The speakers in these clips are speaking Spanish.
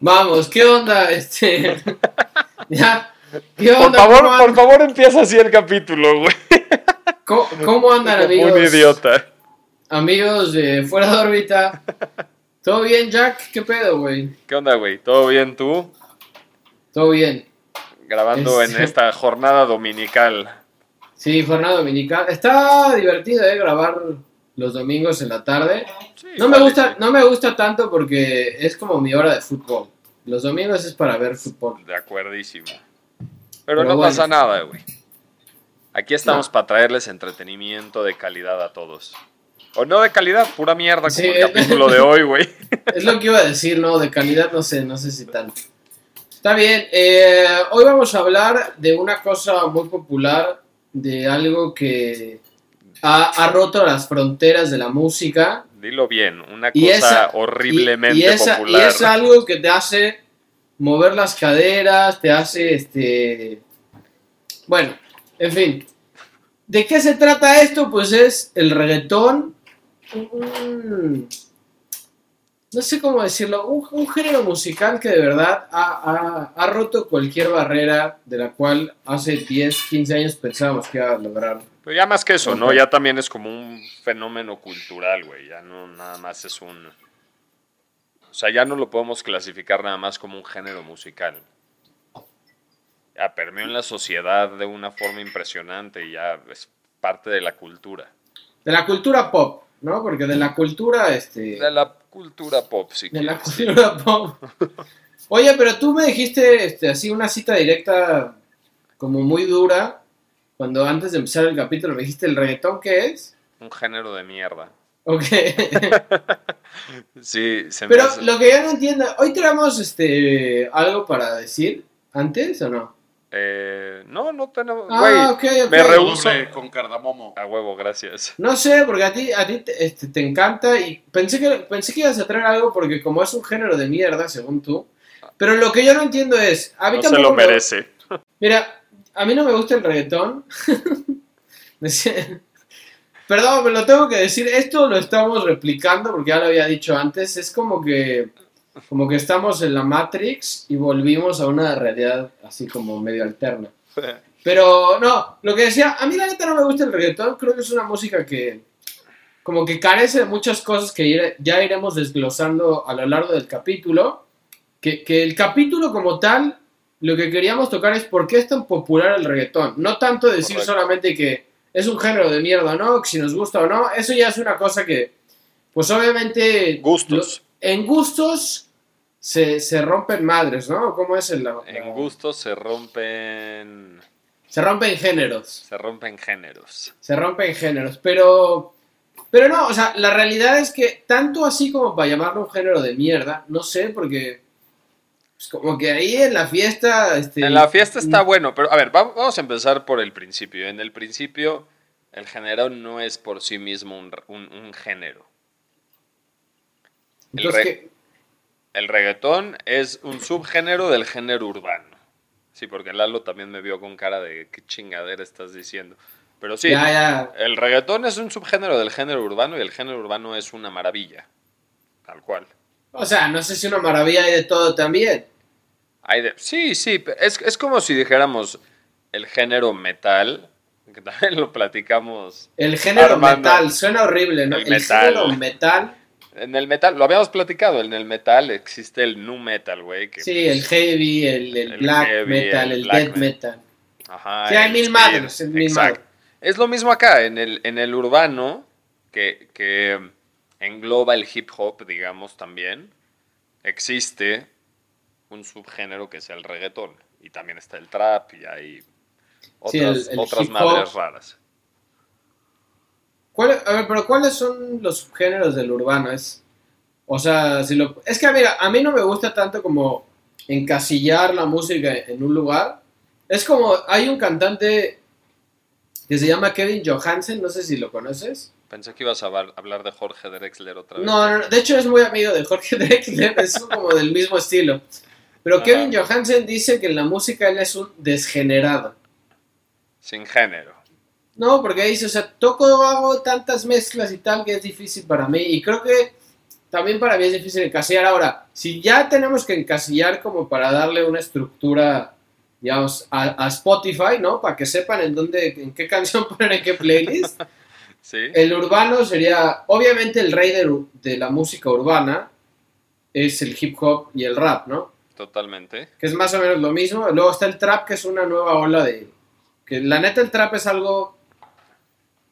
Vamos, ¿qué onda? Este. ya. ¿Qué Por favor, ¿Cómo por favor, empieza así el capítulo, güey. ¿Cómo, cómo andan, Como amigos? un idiota. Amigos de Fuera de órbita. ¿Todo bien, Jack? ¿Qué pedo, güey? ¿Qué onda, güey? ¿Todo bien tú? Todo bien. Grabando en Este- esta jornada dominical. Sí, jornada dominical. Está divertido, ¿eh? Grabar los domingos en la tarde. No me gusta, no me gusta tanto porque es como mi hora de fútbol. Los domingos es para ver fútbol. De acuerdísimo. Pero, Pero no bueno. pasa nada, güey. Aquí estamos No. para traerles entretenimiento de calidad a todos. O no de calidad, pura mierda, como Sí. el capítulo de hoy, güey. Es lo que iba a decir, ¿no? De calidad, no sé, no sé si tanto. Está bien. eh, hoy vamos a hablar de una cosa muy popular, de algo que ha, ha roto las fronteras de la música. Dilo bien, una cosa esa- horriblemente y, y esa- popular. y es algo que te hace mover las caderas, te hace este. Bueno, en fin. ¿De qué se trata esto? Pues es el reggaetón. un- no sé cómo decirlo. Un, un género musical que de verdad ha, ha- ha roto cualquier barrera de la cual hace 10, 15 años pensábamos que iba a lograr. Pero ya más que eso, ¿no? Ya también es como un fenómeno cultural, güey. Ya no nada más es un... O sea, ya no lo podemos clasificar nada más como un género musical. Ya permeó en la sociedad de una forma impresionante y ya es parte de la cultura. De la cultura pop, ¿no? Porque de la cultura, este. De la cultura pop, sí. De la cultura pop. Oye, pero tú me dijiste este, así una cita directa como muy dura cuando antes de empezar el capítulo me dijiste el reggaetón qué es. Un género de mierda. Ok. Sí, se me pero hace- lo que yo no entiendo, hoy tenemos este algo para decir antes o no? Eh, no, no tenemos... Ah, Güey, ok, ok. me rehuso... Con cardamomo. A huevo, gracias. No sé, porque a ti, a ti te, este, te encanta y pensé que, pensé que ibas a traer algo porque como es un género de mierda, según tú. Pero lo que yo no entiendo es, a mí No se lo me- merece. Mira, a mí no me gusta el reggaetón. Perdón, me lo tengo que decir. Esto lo estamos replicando porque ya lo había dicho antes. Es como que, como que estamos en la Matrix y volvimos a una realidad así como medio alterna. Pero no, lo que decía, a mí la neta no me gusta el reggaetón. Creo que es una música que como que carece de muchas cosas que ya iremos desglosando a lo largo del capítulo. Que, que el capítulo como tal lo que queríamos tocar es por qué es tan popular el reggaetón. No tanto decir Correcto. solamente que es un género de mierda o no, que si nos gusta o no. Eso ya es una cosa que, pues obviamente... Gustos. lo- en gustos se, se rompen madres, ¿no? ¿Cómo es el... la- En gustos se rompen. Se rompen géneros. Se rompen géneros. Se rompen géneros. Pero... Pero no, o sea, la realidad es que tanto así como para llamarlo un género de mierda, no sé, porque... Pues como que ahí en la fiesta... Este, En la fiesta está bueno, pero a ver, va- vamos a empezar por el principio. En el principio, el género no es por sí mismo un, un- un género. el Entonces, re- ¿qué? El reggaetón es un subgénero del género urbano. Sí, porque Lalo también me vio con cara de qué chingadera estás diciendo. Pero sí, Ya, ya. el reggaetón es un subgénero del género urbano y el género urbano es una maravilla. Tal cual. O sea, no sé si una maravilla hay de todo también. Hay de- sí, sí, es, es como si dijéramos el género metal, que también lo platicamos. El género Armando. metal, suena horrible, ¿no? El El, metal. género metal, En el metal, lo habíamos platicado, en el metal existe el nu metal, güey. que, sí, el pues, heavy, el, el el black heavy, metal, el el, black death metal. metal. Ajá, Sí, hay el mil madres, mil madres. Es lo mismo acá, en el, en el urbano, que, que engloba el hip hop, digamos, también, existe un subgénero que es el reggaetón. Y también está el trap y hay otras, Sí, el- el otras madres raras. ¿Cuál- a ver, pero ¿cuáles son los subgéneros del urbano? Es, o sea, si lo, es que mira, a mí no me gusta tanto como encasillar la música en un lugar. Es como, hay un cantante que se llama Kevin Johansen, no sé si lo conoces. Pensé que ibas a hablar, hablar de Jorge Drexler otra vez. No, no, no, de hecho es muy amigo de Jorge Drexler, es como del mismo estilo. Pero. Kevin Johansen dice que en la música él es un desgenerado. Sin género. No, porque dice, o sea, toco, hago tantas mezclas y tal que es difícil para mí. Y creo que también para mí es difícil encasillar. Ahora, si ya tenemos que encasillar como para darle una estructura, digamos, a, a Spotify, ¿no? Para que sepan en dónde, en qué canción poner en qué playlist. Sí. El urbano sería, obviamente el rey de, de la música urbana es el hip hop y el rap, ¿no? Totalmente. Que es más o menos lo mismo. Luego está el trap, que es una nueva ola de... Que la neta el trap es algo...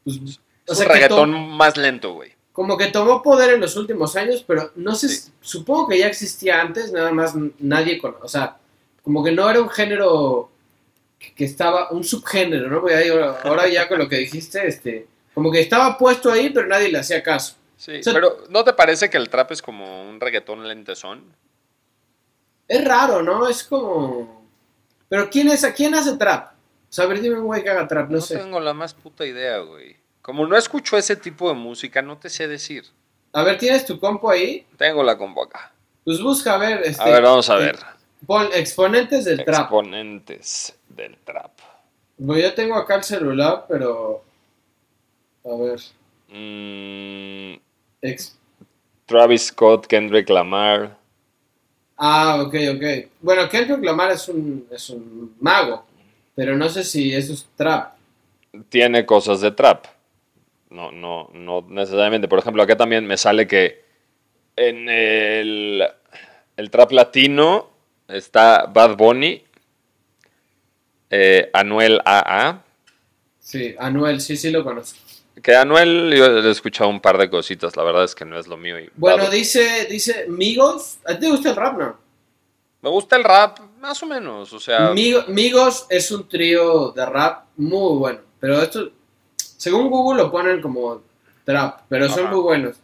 pues, Es o sea, un reggaetón to- más lento, güey. como que tomó poder en los últimos años, pero no sé, Sí. supongo que ya existía antes, nada más nadie con, o sea, como que no era un género que, estaba, un subgénero, ¿no? Porque ahí ahora, ahora ya con lo que dijiste, este, como que estaba puesto ahí, pero nadie le hacía caso. Sí, O sea- pero ¿no te parece que el trap es como un reggaetón lentezón? Es raro, ¿no? Es como, pero ¿quién es, quién hace trap? O sea, a ver, dime un güey que haga trap, no, No, sé. tengo la más puta idea, güey. Como no escucho ese tipo de música, no te sé decir. A ver, ¿tienes tu compo ahí? Tengo la combo acá. Pues busca, a ver, este, A ver, vamos a ver. pon exponentes del trap. Exponentes del trap. Pues yo tengo acá el celular, pero, a ver, Mm, ex- Travis Scott, Kendrick Lamar. Ah, ok, ok. Bueno, Kendrick Lamar es un, es un mago, pero no sé si eso es trap. Tiene cosas de trap. No, no, no necesariamente. Por ejemplo, acá también me sale que en el, el trap latino está Bad Bunny, eh, Anuel AA. Sí, Anuel, sí, sí lo conozco. Que Anuel yo le he escuchado un par de cositas, la verdad es que no es lo mío. y Bueno, dice, dice, Migos, ¿a ti te gusta el rap, no? me gusta el rap, más o menos. O sea, Migo- Migos es un trío de rap muy bueno, pero esto, según Google lo ponen como trap, pero son muy buenos.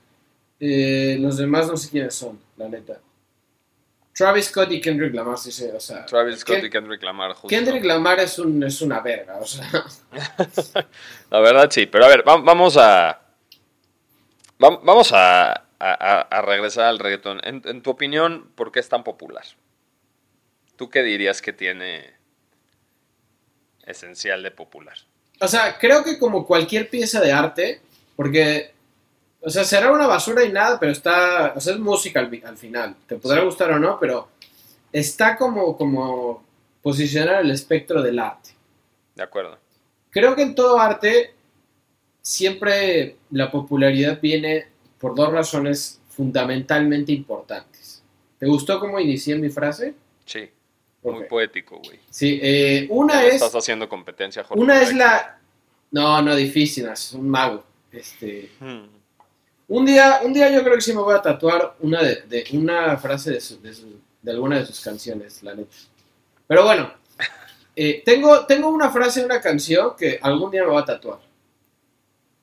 Eh, los demás no sé quiénes son, la neta. Travis Scott y Kendrick Lamar, sí sé, o sea. Travis Scott Ken- y Kendrick Lamar. Justo. Kendrick Lamar es, un, es una verga, o sea. La verdad sí, pero a ver, va- vamos a. va- Vamos a, a- a- a regresar al reggaetón. En, en tu opinión, ¿por qué es tan popular? ¿Tú qué dirías que tiene esencial de popular? O sea, creo que como cualquier pieza de arte, porque, o sea, será una basura y nada, pero está, o sea, es música al, al final. Te podrá Sí. gustar o no, pero está como, como posicionar el espectro del arte. De acuerdo. Creo que en todo arte siempre la popularidad viene por dos razones fundamentalmente importantes. ¿Te gustó cómo inicié mi frase? Sí. Muy Ok. poético, güey. Sí, eh, una es... Estás haciendo competencia, Jorge. Una es la... No, no, difícil, es un mago. Este... Hmm. Un día, un día yo creo que sí me voy a tatuar una de, de- una frase de, su- de, su- de alguna de sus canciones, la neta. Pero bueno, eh, tengo, tengo una frase de una canción que algún día me voy a tatuar.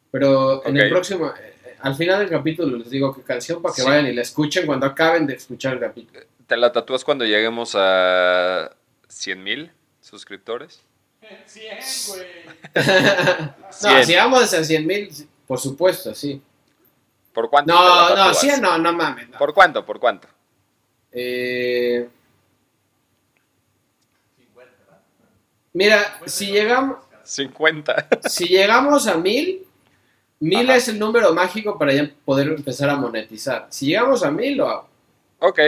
Pero en el Ok. próximo, eh, eh, al final del capítulo les digo qué canción para que Sí. vayan y la escuchen cuando acaben de escuchar el capítulo. ¿Te la tatúas cuando lleguemos a 100 mil suscriptores? 100, güey. no, Cien. si vamos a 100 mil, por supuesto, sí. ¿Por cuánto? No, no, tatúas? 100 no, no mames. no. ¿Por cuánto? ¿Por cuánto? Eh, mira, si llegamos, 50. si llegamos a mil, mil Ajá. es el número mágico para ya poder empezar a monetizar. Si llegamos a mil, lo hago. ok.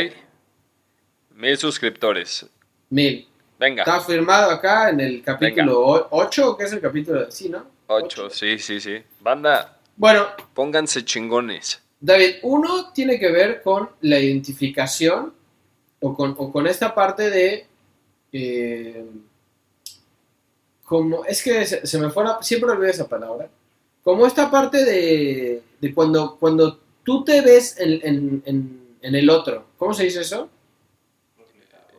Mil suscriptores. Mil. Venga. Está firmado acá en el capítulo 8, que es el capítulo, sí, ¿no? 8, sí, sí, sí. Banda, Bueno, pónganse chingones. David, uno tiene que ver con la identificación o con, o con esta parte de... eh, como, es que se, se me fue la- siempre olvido esa palabra. Como esta parte de, de cuando, cuando tú te ves en, en- en- en el otro. ¿Cómo se dice eso?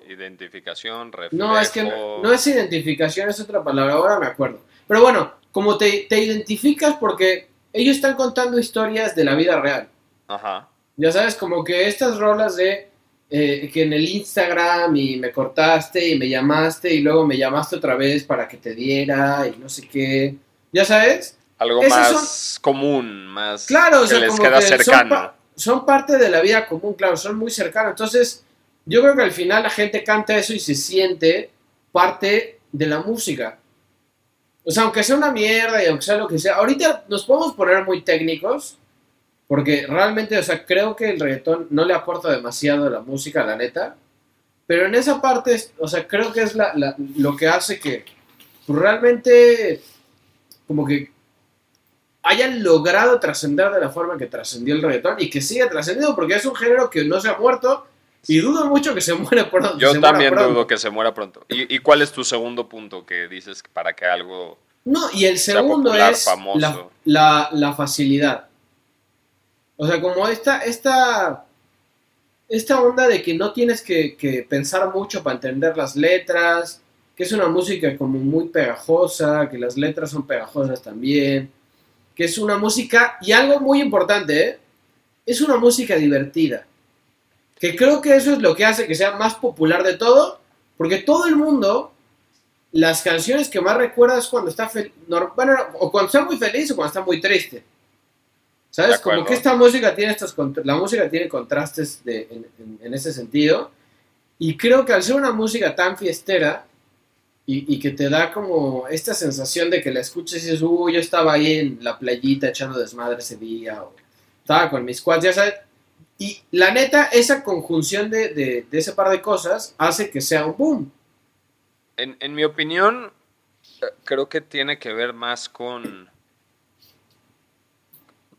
Identificación, reflejo. No, es que no, no es identificación, es otra palabra, ahora me acuerdo. Pero bueno, como te, te identificas porque ellos están contando historias de la vida real. Ajá. Ya sabes, como que estas rolas de eh, que en el Instagram y me cortaste y me llamaste y luego me llamaste otra vez para que te diera y no sé qué. ¿Ya sabes? Algo Esos más común, más Claro, o que sea, les como queda que son, cercano. pa- son parte de la vida común, claro, son muy cercanos. Entonces, yo creo que al final la gente canta eso y se siente parte de la música. O sea, aunque sea una mierda y aunque sea lo que sea, ahorita nos podemos poner muy técnicos Porque realmente, o sea, creo que el reggaetón no le aporta demasiado a la música, la neta. Pero en esa parte, o sea, creo que es la, la- lo que hace que pues, realmente como que hayan logrado trascender de la forma que trascendió el reggaetón y que siga trascendiendo porque es un género que no se ha muerto y dudo mucho que se muere pronto. Yo muera también pronto. dudo que se muera pronto. ¿Y, y cuál es tu segundo punto que dices para que algo... No, y el segundo popular, es la, la- la facilidad. O sea, como esta, esta, esta onda de que no tienes que, que pensar mucho para entender las letras, que es una música como muy pegajosa, que las letras son pegajosas también, que es una música, y algo muy importante, ¿eh? es una música divertida. Que creo que eso es lo que hace que sea más popular de todo, porque todo el mundo las canciones que más recuerdas cuando está feliz, bueno, o cuando está muy feliz o cuando está muy triste. ¿Sabes? Como que esta música tiene estos la música tiene contrastes de, en, en- en ese sentido. Y creo que al ser una música tan fiestera y, y que te da como esta sensación de que la escuches y dices, uy, yo estaba ahí en la playita echando desmadre ese día, o estaba con mis cuates, ya sabes. Y la neta, esa conjunción de, de- ese par de cosas hace que sea un boom. En, en mi opinión, eh, creo que tiene que ver más con...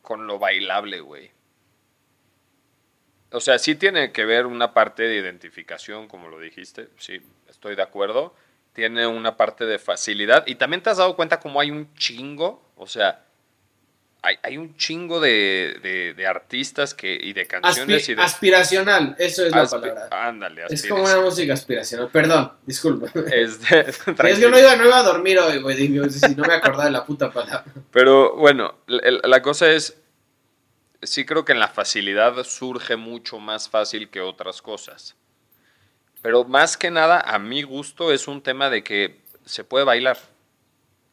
con lo bailable, güey. O sea, sí tiene que ver una parte de identificación, como lo dijiste, sí, estoy de acuerdo. Tiene una parte de facilidad. Y también te has dado cuenta como hay un chingo, o sea, hay, hay un chingo de, de- de artistas que, y de canciones Aspi- y de... aspiracional, eso es la palabra. Ándale, Es como una música aspiracional. Perdón, disculpa. Este, es que no iba, no iba a dormir hoy, güey. Si no me acordaba de la puta palabra. Pero bueno, la, la cosa es, sí creo que en la facilidad surge mucho más fácil que otras cosas. Pero más que nada, a mi gusto, es un tema de que se puede bailar.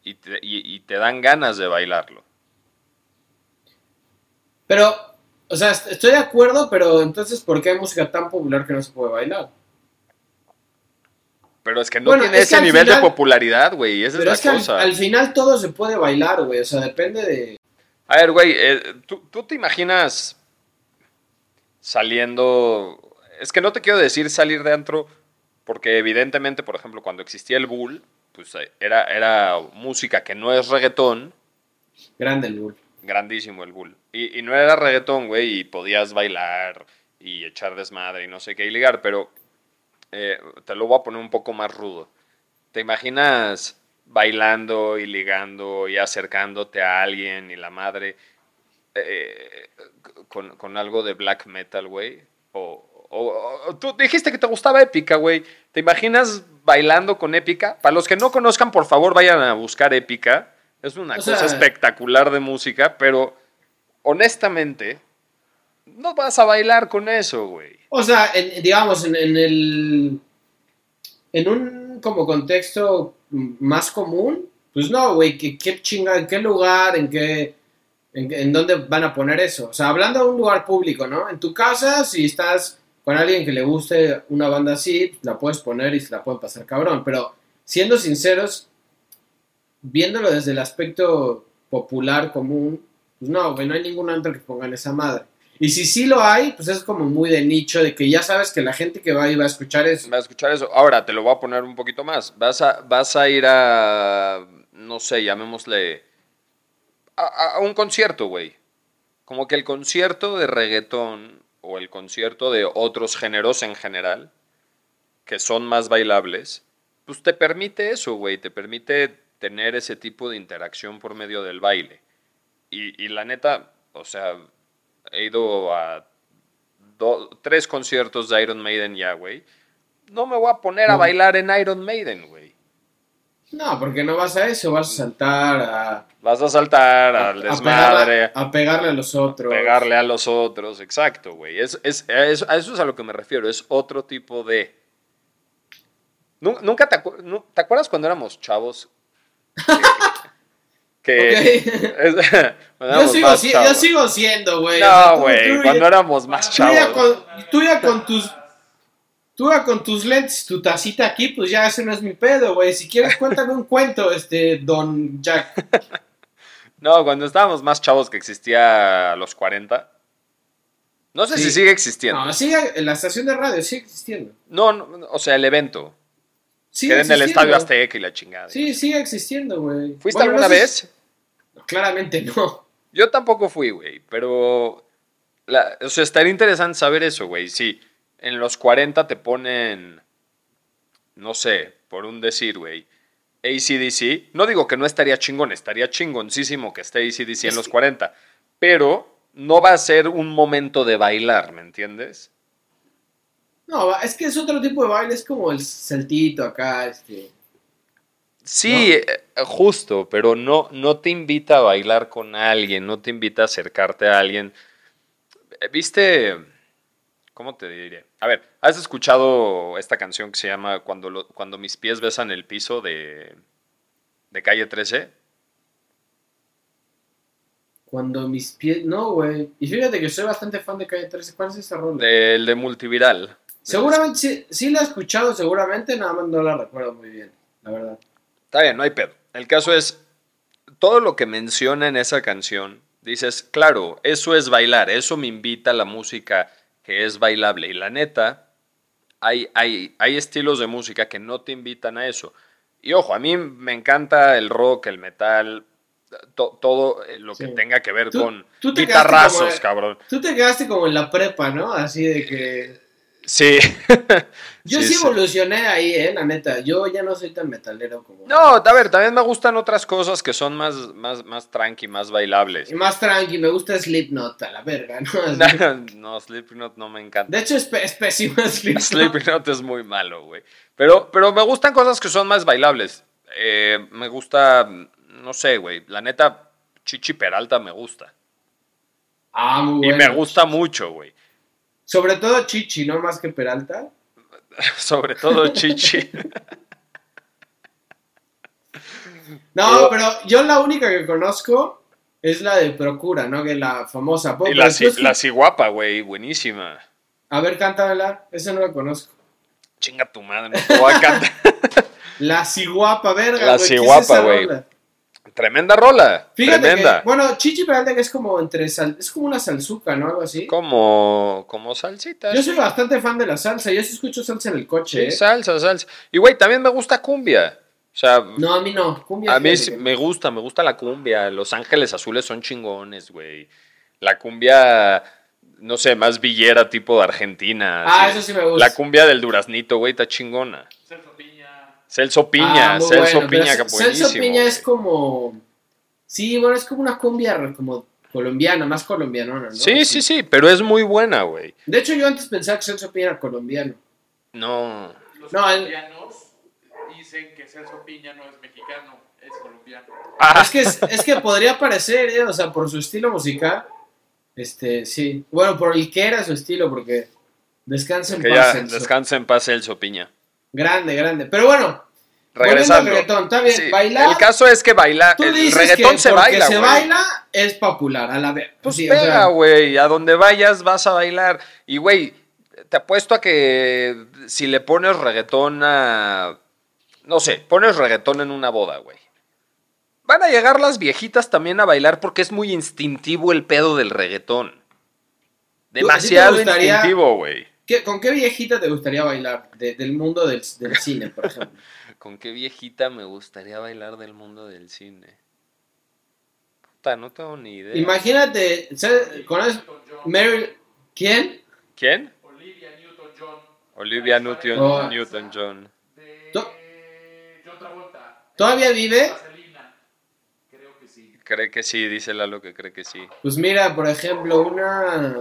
Y te, y- y te dan ganas de bailarlo. Pero, o sea, est- estoy de acuerdo, pero entonces, ¿por qué hay música tan popular que no se puede bailar? Pero es que no Bueno, tiene es ese nivel final- de popularidad, güey. Esa Pero es es la que al, cosa. al final todo se puede bailar, güey. O sea, depende de. A ver, güey, eh, ¿tú, tú te imaginas saliendo... Es que no te quiero decir salir de antro, porque evidentemente, por ejemplo, cuando existía el Bull, pues eh, era, era música que no es reggaetón, Grande el bull. Grandísimo el Bull. Y, no era reggaetón, güey, y podías bailar y echar desmadre y no sé qué y ligar, pero eh, te lo voy a poner un poco más rudo. ¿Te imaginas bailando y ligando y acercándote a alguien y la madre eh, con, con algo de black metal, güey? O, o- o- tú dijiste que te gustaba Épica, güey. ¿Te imaginas bailando con Épica? Para los que no conozcan, por favor, vayan a buscar Épica. Es una O cosa sea- espectacular de música, pero honestamente, no vas a bailar con eso, güey. O sea, en- digamos, en, en el. En un como contexto más común, pues no, güey, ¿qué, qué chinga, en qué lugar, en qué. En, en dónde van a poner eso? O sea, hablando de un lugar público, ¿no? En tu casa, si estás con alguien que le guste una banda así, la puedes poner y se la pueden pasar cabrón. Pero siendo sinceros, viéndolo desde el aspecto popular, común, pues no, güey, no hay ningún antro que pongan esa madre. Y si sí lo hay, pues es como muy de nicho, de que ya sabes que la gente que va ahí va a escuchar eso. Va a escuchar eso. Ahora, te lo voy a poner un poquito más. Vas a, vas a ir a, no sé, llamémosle, a, a- un concierto, güey. Como que el concierto de reggaetón o el concierto de otros géneros en general, que son más bailables, pues te permite eso, güey. Te permite tener ese tipo de interacción por medio del baile. Y, y la neta, o sea, he ido a do- tres conciertos de Iron Maiden ya, güey. No me voy a poner a bailar en Iron Maiden, güey. No, porque no vas a eso, vas a saltar a, Vas a saltar a, al a desmadre, a pegarle a los otros. pegarle a los otros, exacto, güey. Es, es, es- a eso es a lo que me refiero, es otro tipo de... Nu- ¿Nunca te, acu- nu- te acuerdas cuando éramos chavos? Que... es- Yo sigo, más si- yo chavos. sigo siendo, güey. No, tú- güey, tú- cuando éramos más tú ya, chavos. con, tú ya con tus... Tú ya con tus lentes, tu tacita aquí, pues ya ese no es mi pedo, güey. Si quieres, cuéntame un cuento, este, don Jack. No, cuando estábamos más chavos que existía a los 40. No sé Sí. si sigue existiendo. No, sigue, la estación de radio sigue existiendo. No, no, o sea, el evento. Sigue que en el. Estadio Azteca y la chingada. Sí, sigue existiendo, güey. ¿Fuiste Bueno, alguna no sé vez? Claramente no. Yo tampoco fui, güey, pero... la- o sea, estaría interesante saber eso, güey. Si en los 40 te ponen, no sé, por un decir, güey, ACDC, no digo que no estaría chingón, estaría chingoncísimo que esté ACDC en los que- 40, pero no va a ser un momento de bailar, ¿me entiendes? No, es que es otro tipo de baile, es como el celtito acá, este. Sí, eh, justo, pero no, no te invita a bailar con alguien, no te invita a acercarte a alguien. Eh, ¿Viste? ¿Cómo te diré? A ver, ¿has escuchado esta canción que se llama Cuando, lo- cuando mis pies besan el piso de, de Calle 13? Cuando mis pies. No, güey. Y fíjate que soy bastante fan de Calle 13. ¿Cuál es esa rola? Del de Multiviral. Seguramente sí, sí la he escuchado, seguramente, nada más no la recuerdo muy bien, la verdad. Está bien, no hay pedo. El caso es, todo lo que menciona en esa canción, dices, claro, eso es bailar, eso me invita a la música que es bailable. Y la neta, hay, hay, hay estilos de música que no te invitan a eso. Y ojo, a mí me encanta el rock, el metal, to- todo eh, lo que Sí. tenga que ver Tú- con tú guitarrazos, como- cabrón. Tú te quedaste como en la prepa, ¿no? Así de que... Sí. Yo sí, evolucioné ahí, eh, la neta. Yo ya no soy tan metalero como... No, a ver, también me gustan otras cosas que son más, más, más tranqui, más bailables. Y más tranqui, me gusta Slipknot, a la verga, ¿no? Así. no, Slipknot no me encanta. De hecho, es, es pésimo Slipknot. Slipknot es muy malo, güey. Pero, pero me gustan cosas que son más bailables. Eh, me gusta, no sé, güey. La neta, Chichi Peralta me gusta. Ah, muy Y me gusta mucho, güey. Sobre todo Chichi, ¿no? Más que Peralta. Sobre todo Chichi. No, Pero- yo la única que conozco es la de Procura, ¿no? Que la famosa. y Pero la, después- la ciguapa, güey. Buenísima. A ver, cántamela. Esa no la conozco. Chinga tu madre, no te voy a cantar. La ciguapa, verga. La güey, ¿qué es ciguapa, güey. Tremenda rola. Fíjate tremenda. que, bueno, Chichi Peralta que es como entre sal- es como una salsuca, ¿no? Algo así. Como, como salsita. Yo sí. soy bastante fan de la salsa, yo sí escucho salsa en el coche. Sí, ¿eh? salsa, salsa. Y, güey, también me gusta cumbia. O sea, No, a mí no. Cumbia A mí sí me gusta, me gusta la cumbia. Los Ángeles Azules son chingones, güey. La cumbia, no sé, más villera tipo de Argentina. Ah, así. eso sí me gusta. La cumbia del Duraznito, güey, está chingona. Celso Piña. Celso Piña, Ah, Celso bueno, Piña, que Celso buenísimo. Piña es como Sí, bueno, es como una cumbia como colombiana, más colombianona, ¿no? Sí, sí, sí, pero es muy buena, güey. De hecho, yo antes pensaba que Celso Piña era colombiano. No. Los No, el- colombianos dicen que Celso Piña no es mexicano, es colombiano. Ah, Es que, es, es que podría parecer, ¿eh? o sea, por su estilo musical. Este, sí. Bueno, por el que era su estilo, porque descansa en que paz, descansa en paz Celso Piña. Grande, grande. Pero bueno, Regresando. volviendo al reggaetón, está bien, Sí, bailar. El caso es que baila, tú el reggaetón que se baila, se güey. baila es popular, a la vez. Pues Sí, o pega, sea, güey. A donde vayas vas a bailar. Y, güey, te apuesto a que si le pones reggaetón a. No sé, pones reggaetón en una boda, güey. Van a llegar las viejitas también a bailar porque es muy instintivo el pedo del reggaetón. Demasiado gustaría- instintivo, güey. ¿qué- ¿Con qué viejita te gustaría bailar de- del mundo del, del cine, por ejemplo? ¿Con qué viejita me gustaría bailar del mundo del cine? Puta, no tengo ni idea. Imagínate, ¿sabes? ¿Conoces Newton-John. Meryl? ¿Quién? ¿Quién? Olivia Newton-John. Olivia Newton- Oh. Newton-John. De To- John Travolta. ¿Todavía vive? Creo que sí. Cree que sí, dice Lalo que cree que sí. Pues mira, por ejemplo, una.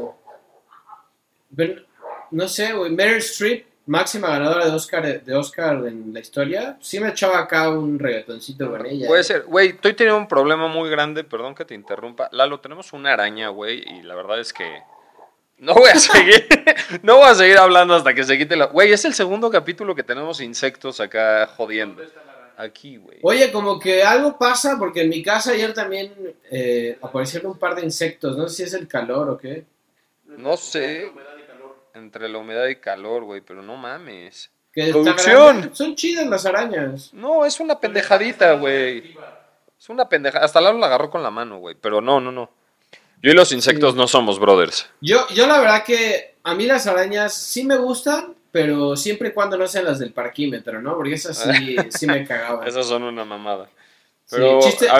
No sé, güey. Meryl Streep, máxima ganadora de Oscar, de Oscar en la historia. Sí me echaba acá un reggaetoncito con ella. Puede ¿eh? ser, güey, estoy teniendo un problema muy grande, perdón que te interrumpa. Lalo, tenemos una araña, güey, y la verdad es que no voy a seguir, no voy a seguir hablando hasta que se quite la... Güey, es el segundo capítulo que tenemos insectos acá jodiendo. Aquí, güey. Oye, como que algo pasa, porque en mi casa ayer también eh, aparecieron un par de insectos. No sé si es el calor o qué. No sé. Entre la humedad y calor, güey, pero no mames. Que Producción. Son chidas las arañas. No, es una pendejadita, güey. Es una pendeja. Hasta Lalo la agarró con la mano, güey. Pero no, no, no. Yo y los insectos no somos brothers. Yo, yo la verdad que a mí las arañas sí me gustan, pero siempre y cuando no sean las del parquímetro, ¿no? Porque esas sí, sí me cagaban. Esas son una mamada. Sí,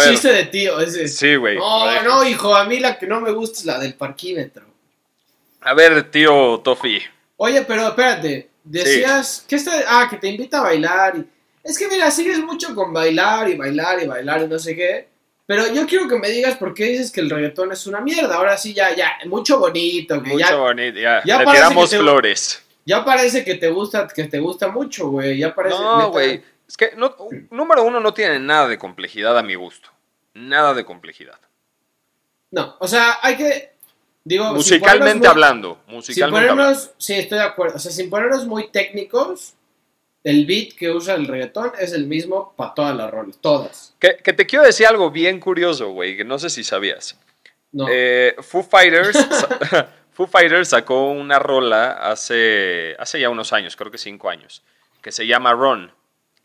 chiste, de tío, ese. Sí, güey. No, no, hijo, a mí la que no me gusta es la del parquímetro. A ver, tío Tofi. Oye, pero espérate, decías, ¿qué está? Ah, que te invita a bailar. y- Es que mira, sigues mucho con bailar y bailar y bailar y no sé qué. Pero yo quiero que me digas por qué dices que el reggaetón es una mierda. Ahora sí, ya, ya, mucho bonito, que Mucho ya, bonito. Ya, ya le tiramos que te- flores. ya parece que te gusta, que te gusta mucho, güey. Ya parece. No, güey. Es que, no, número uno, no tiene nada de complejidad a mi gusto. Nada de complejidad. No, o sea, hay que. Digo, sin Musicalmente muy- hablando. Sin Musicalmente hablando. ponernos, sí, estoy de acuerdo. O sea, sin ponernos muy técnicos, el beat que usa el reggaetón es el mismo para todas las roles, todas. Que, que te quiero decir algo bien curioso, güey, que no sé si sabías. No. Eh, Foo Fighters Foo Fighters sacó una rola hace, hace ya unos años, creo que cinco años, que se llama Run.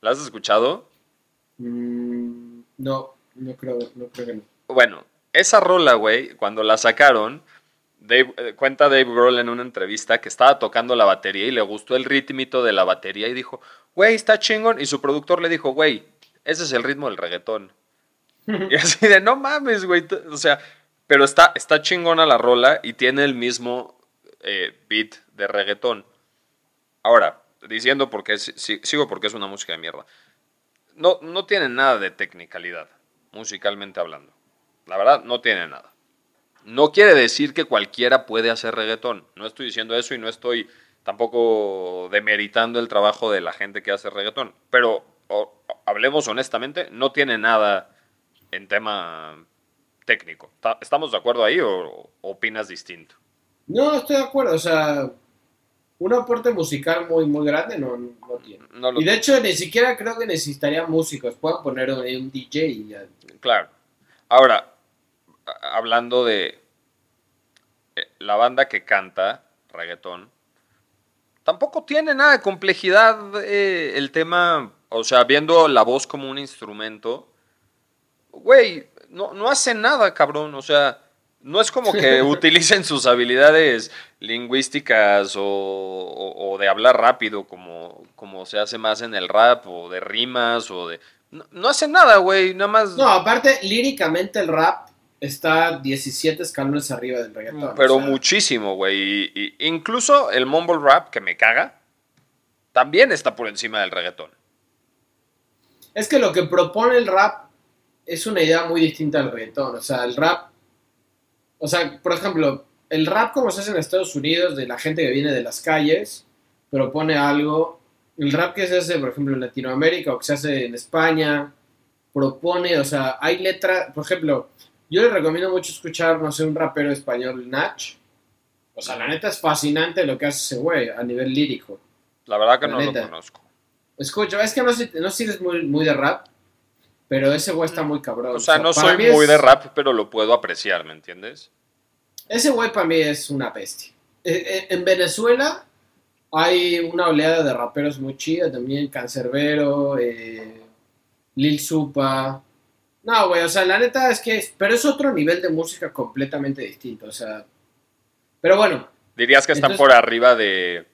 ¿La has escuchado? Mm, no, no creo, no creo que no. Bueno, esa rola, güey, cuando la sacaron, Dave- eh, cuenta Dave Grohl en una entrevista que estaba tocando la batería y le gustó el ritmito de la batería y dijo, güey, está chingón. Y su productor le dijo, güey, ese es el ritmo del reggaetón. Y así de, no mames, güey. O sea, pero está, está chingona la rola y tiene el mismo eh, beat de reggaetón. Ahora, diciendo porque es- si- sigo porque es una música de mierda. No, no tiene nada de tecnicalidad, musicalmente hablando. La verdad, no tiene nada. No quiere decir que cualquiera puede hacer reggaetón. No estoy diciendo eso y no estoy tampoco demeritando el trabajo de la gente que hace reggaetón. Pero o- hablemos honestamente, no tiene nada en tema técnico. ¿Ta- ¿Estamos de acuerdo ahí o, opinas distinto? No, estoy de acuerdo, o sea, un aporte musical muy, muy grande no, no tiene. No lo- Y de hecho, ni siquiera creo que necesitaría músicos, puedan poner un, un DJ y ya. Claro. Ahora, hablando de eh, la banda que canta reggaetón, tampoco tiene nada de complejidad eh, el tema, o sea, viendo la voz como un instrumento, güey, no, no hace nada, cabrón, o sea, no es como que utilicen sus habilidades lingüísticas o, o- o de hablar rápido como, como se hace más en el rap o de rimas o de... No, no hacen nada, güey, nada más... No, aparte, líricamente el rap está 17 escalones arriba del reggaetón. Pero o sea, muchísimo, güey. Y- y- incluso el mumble rap, que me caga, también está por encima del reggaetón. Es que lo que propone el rap es una idea muy distinta al reggaetón. O sea, el rap. O sea, por ejemplo, el rap como se hace en Estados Unidos, de la gente que viene de las calles, propone algo. El rap que se hace, por ejemplo, en Latinoamérica o que se hace en España, propone, o sea, hay letra. Por ejemplo, yo le recomiendo mucho escuchar, no sé, un rapero español, Nach. O sea, la neta es fascinante lo que hace ese güey a nivel lírico. La verdad que La no lo conozco. Escucho, es que no sé, no sé si eres muy, muy de rap, pero ese güey está muy cabrón. O sea, no soy muy es- de rap, pero lo puedo apreciar, ¿me entiendes? Ese güey para mí es una bestia. Eh, eh, En Venezuela hay una oleada de raperos muy chida también, Cancerbero, eh, Lil Supa. No, güey, o sea, la neta es que es, pero es otro nivel de música completamente distinto, o sea. Pero bueno, Dirías que están Entonces- por arriba de...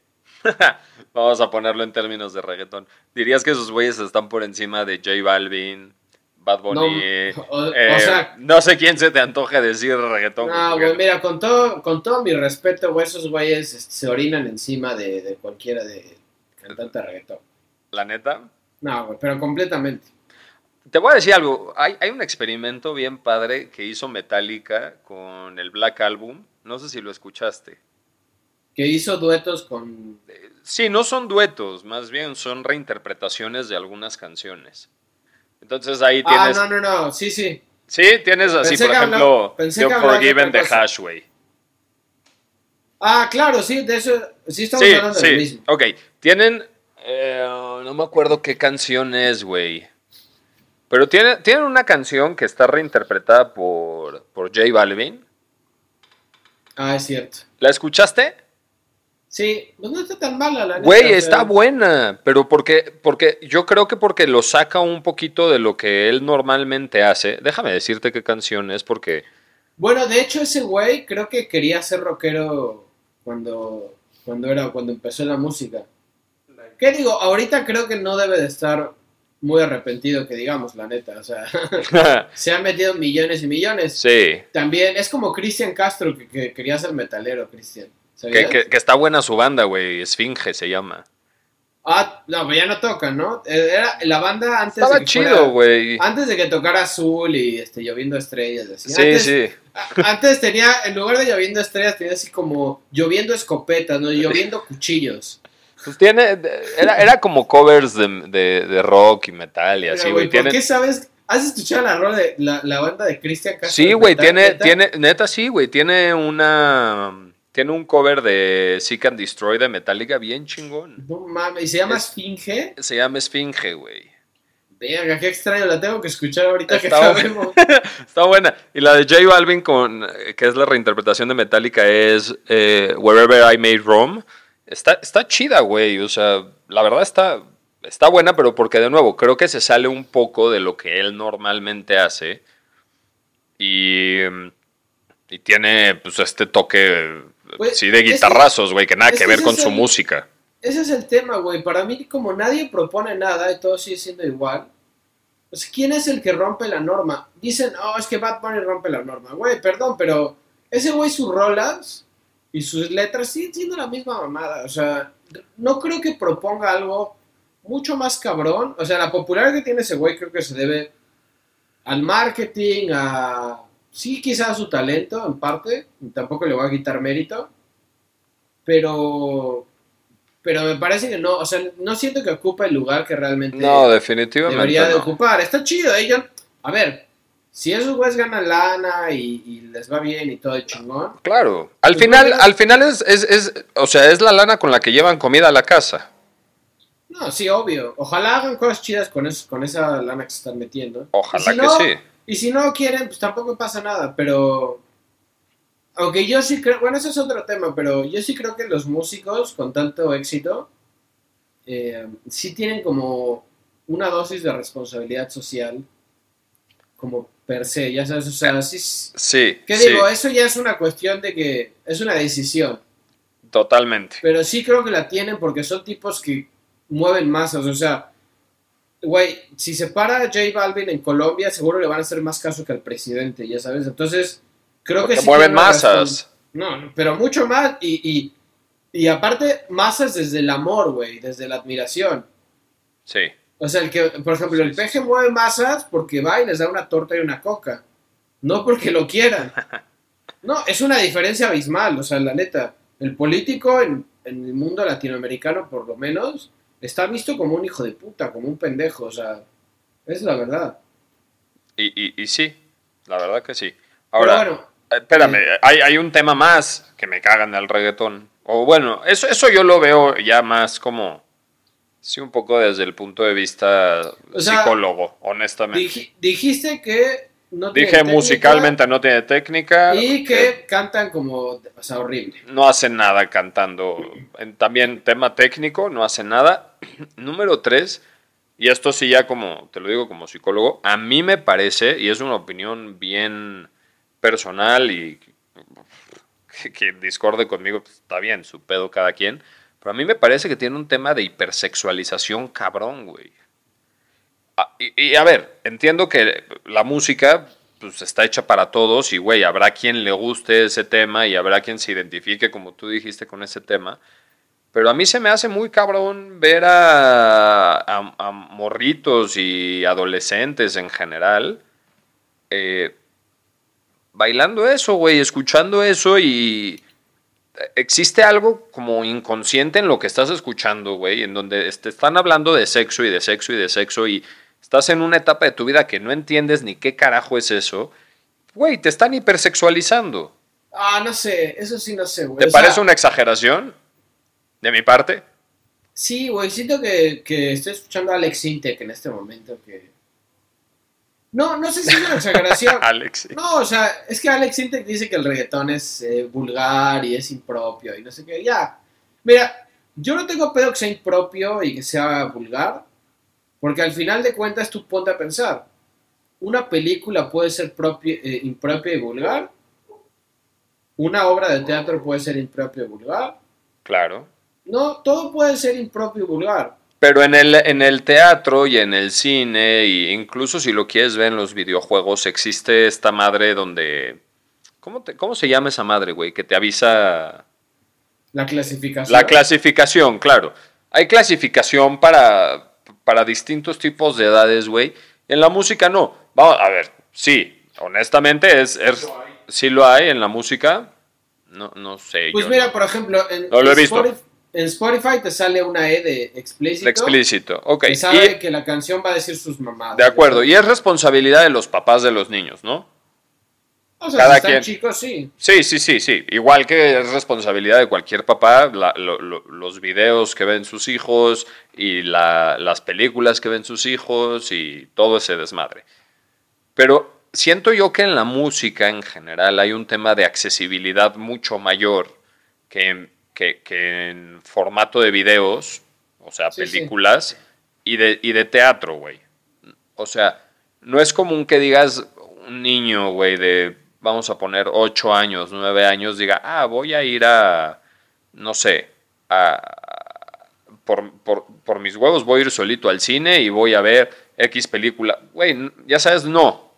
Vamos a ponerlo en términos de reggaetón. Dirías que esos güeyes están por encima de J Balvin, Bad Bunny... no, o, o eh, sea, no sé quién se te antoje decir reggaetón. No, güey, mira, con todo, con todo mi respeto, güey, esos güeyes este, se orinan encima de, de cualquiera de cantante de reggaetón. La neta. No, güey, pero completamente. Te voy a decir algo. Hay, hay un experimento bien padre que hizo Metallica con el Black Album. No sé si lo escuchaste. Que hizo duetos con... Sí, no son duetos, más bien son reinterpretaciones de algunas canciones. Entonces ahí Ah, tienes. no, no, no, sí, sí. Sí, tienes así, Pensé por ejemplo, The hablabas de de. Hashway. Ah, claro, sí, de eso, sí estamos Sí, hablando del sí. mismo. Ok, tienen. eh, no me acuerdo qué canción es, güey. Pero tiene- tienen una canción que está reinterpretada por, por J Balvin. Ah, es cierto. ¿La escuchaste? Sí, pues no está tan mala la Güey, está buena, pero porque, porque yo creo que porque lo saca un poquito de lo que él normalmente hace. Déjame decirte qué canción es, porque Bueno, de hecho ese güey creo que quería ser rockero cuando, cuando era, cuando empezó la música. ¿Qué digo? Ahorita creo que no debe de estar muy arrepentido, que digamos, la neta. O sea, se han metido millones y millones. sí, También es como Cristian Castro, que, que quería ser metalero, Cristian. que, que- que está buena su banda, güey. Esfinge se llama. Ah, no, pero ya no tocan, ¿no? Eh, Era la banda antes de que chido, fuera- güey. Antes de que tocara Azul y este, Lloviendo Estrellas. así. Sí, antes, sí. a- Antes tenía, en lugar de Lloviendo Estrellas, tenía así como Lloviendo Escopetas, ¿no? Lloviendo Cuchillos. Pues tiene, era, era como covers de, de- de rock y metal y Mira, así, güey, güey. ¿por Tiene, qué sabes? ¿Has escuchado la, rola de, la, la banda de Cristian Castro? sí, güey, tiene, neta? tiene, neta sí, güey. Tiene una, tiene un cover de Seek and Destroy de Metallica bien chingón. No mames, ¿y se llama Es- Esfinge? Se llama Esfinge, güey. Verga, qué extraño, la tengo que escuchar ahorita que Está acabemos. Está buena. Y la de J Balvin, con, eh, que es la reinterpretación de Metallica, es eh, Wherever I Made Roam. Está, está chida, güey. O sea, la verdad está, está buena, pero porque de nuevo, creo que se sale un poco de lo que él normalmente hace. Y, y tiene pues este toque Pues, sí, de guitarrazos, güey, que nada que ver con su música. Ese es el tema, güey. Para mí, como nadie propone nada y todo sigue siendo igual, pues ¿quién es el que rompe la norma? Dicen, oh, es que Bad Bunny rompe la norma. Güey, perdón, pero ese güey sus rolas y sus letras siguen siendo la misma mamada. O sea, no creo que proponga algo mucho más cabrón. O sea, la popularidad que tiene ese güey creo que se debe al marketing, a... Sí, quizás a su talento, en parte. Tampoco le voy a quitar mérito. Pero... Pero me parece que no, o sea, no siento que ocupa el lugar que realmente No, definitivamente debería de no. ocupar. Está chido, ellos. A ver, si esos güeyes ganan lana y, y les va bien y todo de chingón. Claro. Al Pues final, bueno. al final es, es, es, o sea, es la lana con la que llevan comida a la casa. No, sí, obvio. Ojalá hagan cosas chidas con, eso, con esa lana que se están metiendo. Ojalá si que no, sí. Y si no quieren, pues tampoco pasa nada. Pero. Aunque yo sí creo. Bueno, ese es otro tema, pero yo sí creo que los músicos con tanto éxito. eh, sí tienen como una dosis de responsabilidad social. Como per se, ya sabes. O sea, sí. Sí, ¿Qué sí, digo? Eso ya es una cuestión de que. Es una decisión. totalmente. Pero sí creo que la tienen porque son tipos que mueven masas. O sea, güey, si se para J Balvin en Colombia, seguro le van a hacer más caso que al presidente, ya sabes. Entonces, creo Porque que sí mueven masas. No, no, pero mucho más. Y, y, y aparte, masas desde el amor, güey, desde la admiración. Sí. O sea, el que, por ejemplo, el peje mueve masas porque va y les da una torta y una coca. No porque lo quieran. No, es una diferencia abismal. O sea, la neta, el político en, en el mundo latinoamericano, por lo menos, está visto como un hijo de puta, como un pendejo. O sea, es la verdad. Y, y, y sí, la verdad que sí. Ahora, bueno, eh, espérame, hay, hay un tema más que me cagan del reggaetón. O bueno, eso, eso yo lo veo ya más como, sí, un poco desde el punto de vista O sea, psicólogo, honestamente. dij- dijiste que no Dije musicalmente no tiene técnica. Y que cantan como, o sea, horrible. no hacen nada cantando. También tema técnico, no hacen nada. Número tres, y esto sí ya como, te lo digo como psicólogo, a mí me parece, y es una opinión bien personal y que, que discorde conmigo, pues, está bien, su pedo cada quien, pero a mí me parece que tiene un tema de hipersexualización cabrón, güey. Ah, Y, a ver, entiendo que la música pues está hecha para todos y güey, habrá quien le guste ese tema y habrá quien se identifique, como tú dijiste, con ese tema. Pero a mí se me hace muy cabrón ver a morritos y adolescentes en general eh, bailando eso, güey, escuchando eso y existe algo como inconsciente en lo que estás escuchando, güey, en donde te están hablando de sexo y de sexo y de sexo y estás en una etapa de tu vida que no entiendes ni qué carajo es eso. Güey, te están hipersexualizando. Ah, no sé, eso sí no sé, güey. ¿Te O sea, parece una exageración? De mi parte. Sí, güey, siento que, que estoy escuchando a Alex Intec en este momento que... No, no sé si es una exageración. Alex. No, o sea, es que Alex Intec dice que el reggaetón es eh, vulgar y es impropio y no sé qué. Ya, Mira, yo no tengo pedo que sea impropio y que sea vulgar, porque al final de cuentas tú ponte a pensar, una película puede ser propia- eh, impropia y vulgar, una obra de teatro puede ser impropia y vulgar, Claro. no, todo puede ser impropio y vulgar. Pero en el, en el teatro y en el cine, e incluso si lo quieres ver en los videojuegos, existe esta madre donde... ¿Cómo, te- cómo se llama esa madre, güey? Que te avisa... La clasificación. La clasificación, claro. Hay clasificación para, para distintos tipos de edades, güey. En la música no. Vamos, a ver, sí, honestamente es, es- Lo hay. sí lo hay en la música. No, no sé. Pues yo mira, no. por ejemplo, en, No lo he en visto. En Spotify te sale una E de explícito. explícito. Ok. Que sabe y- que la canción va a decir sus mamadas. de acuerdo. Y es responsabilidad de los papás de los niños, ¿no? O sea, cada si están quien. chicos, sí. Sí, sí, sí, sí. Igual que es responsabilidad de cualquier papá, la- lo- lo- los videos que ven sus hijos y la- las películas que ven sus hijos y todo ese desmadre. Pero siento yo que en la música en general hay un tema de accesibilidad mucho mayor que en, que, que en formato de videos, o sea, Sí, sí. películas, Y, de, y de teatro, güey. O sea, no es común que digas un niño, güey, de, vamos a poner 8 años, 9 años, diga, ah, voy a ir a, no sé, a, por, por, por mis huevos voy a ir solito al cine y voy a ver X película. Güey, ya sabes, no.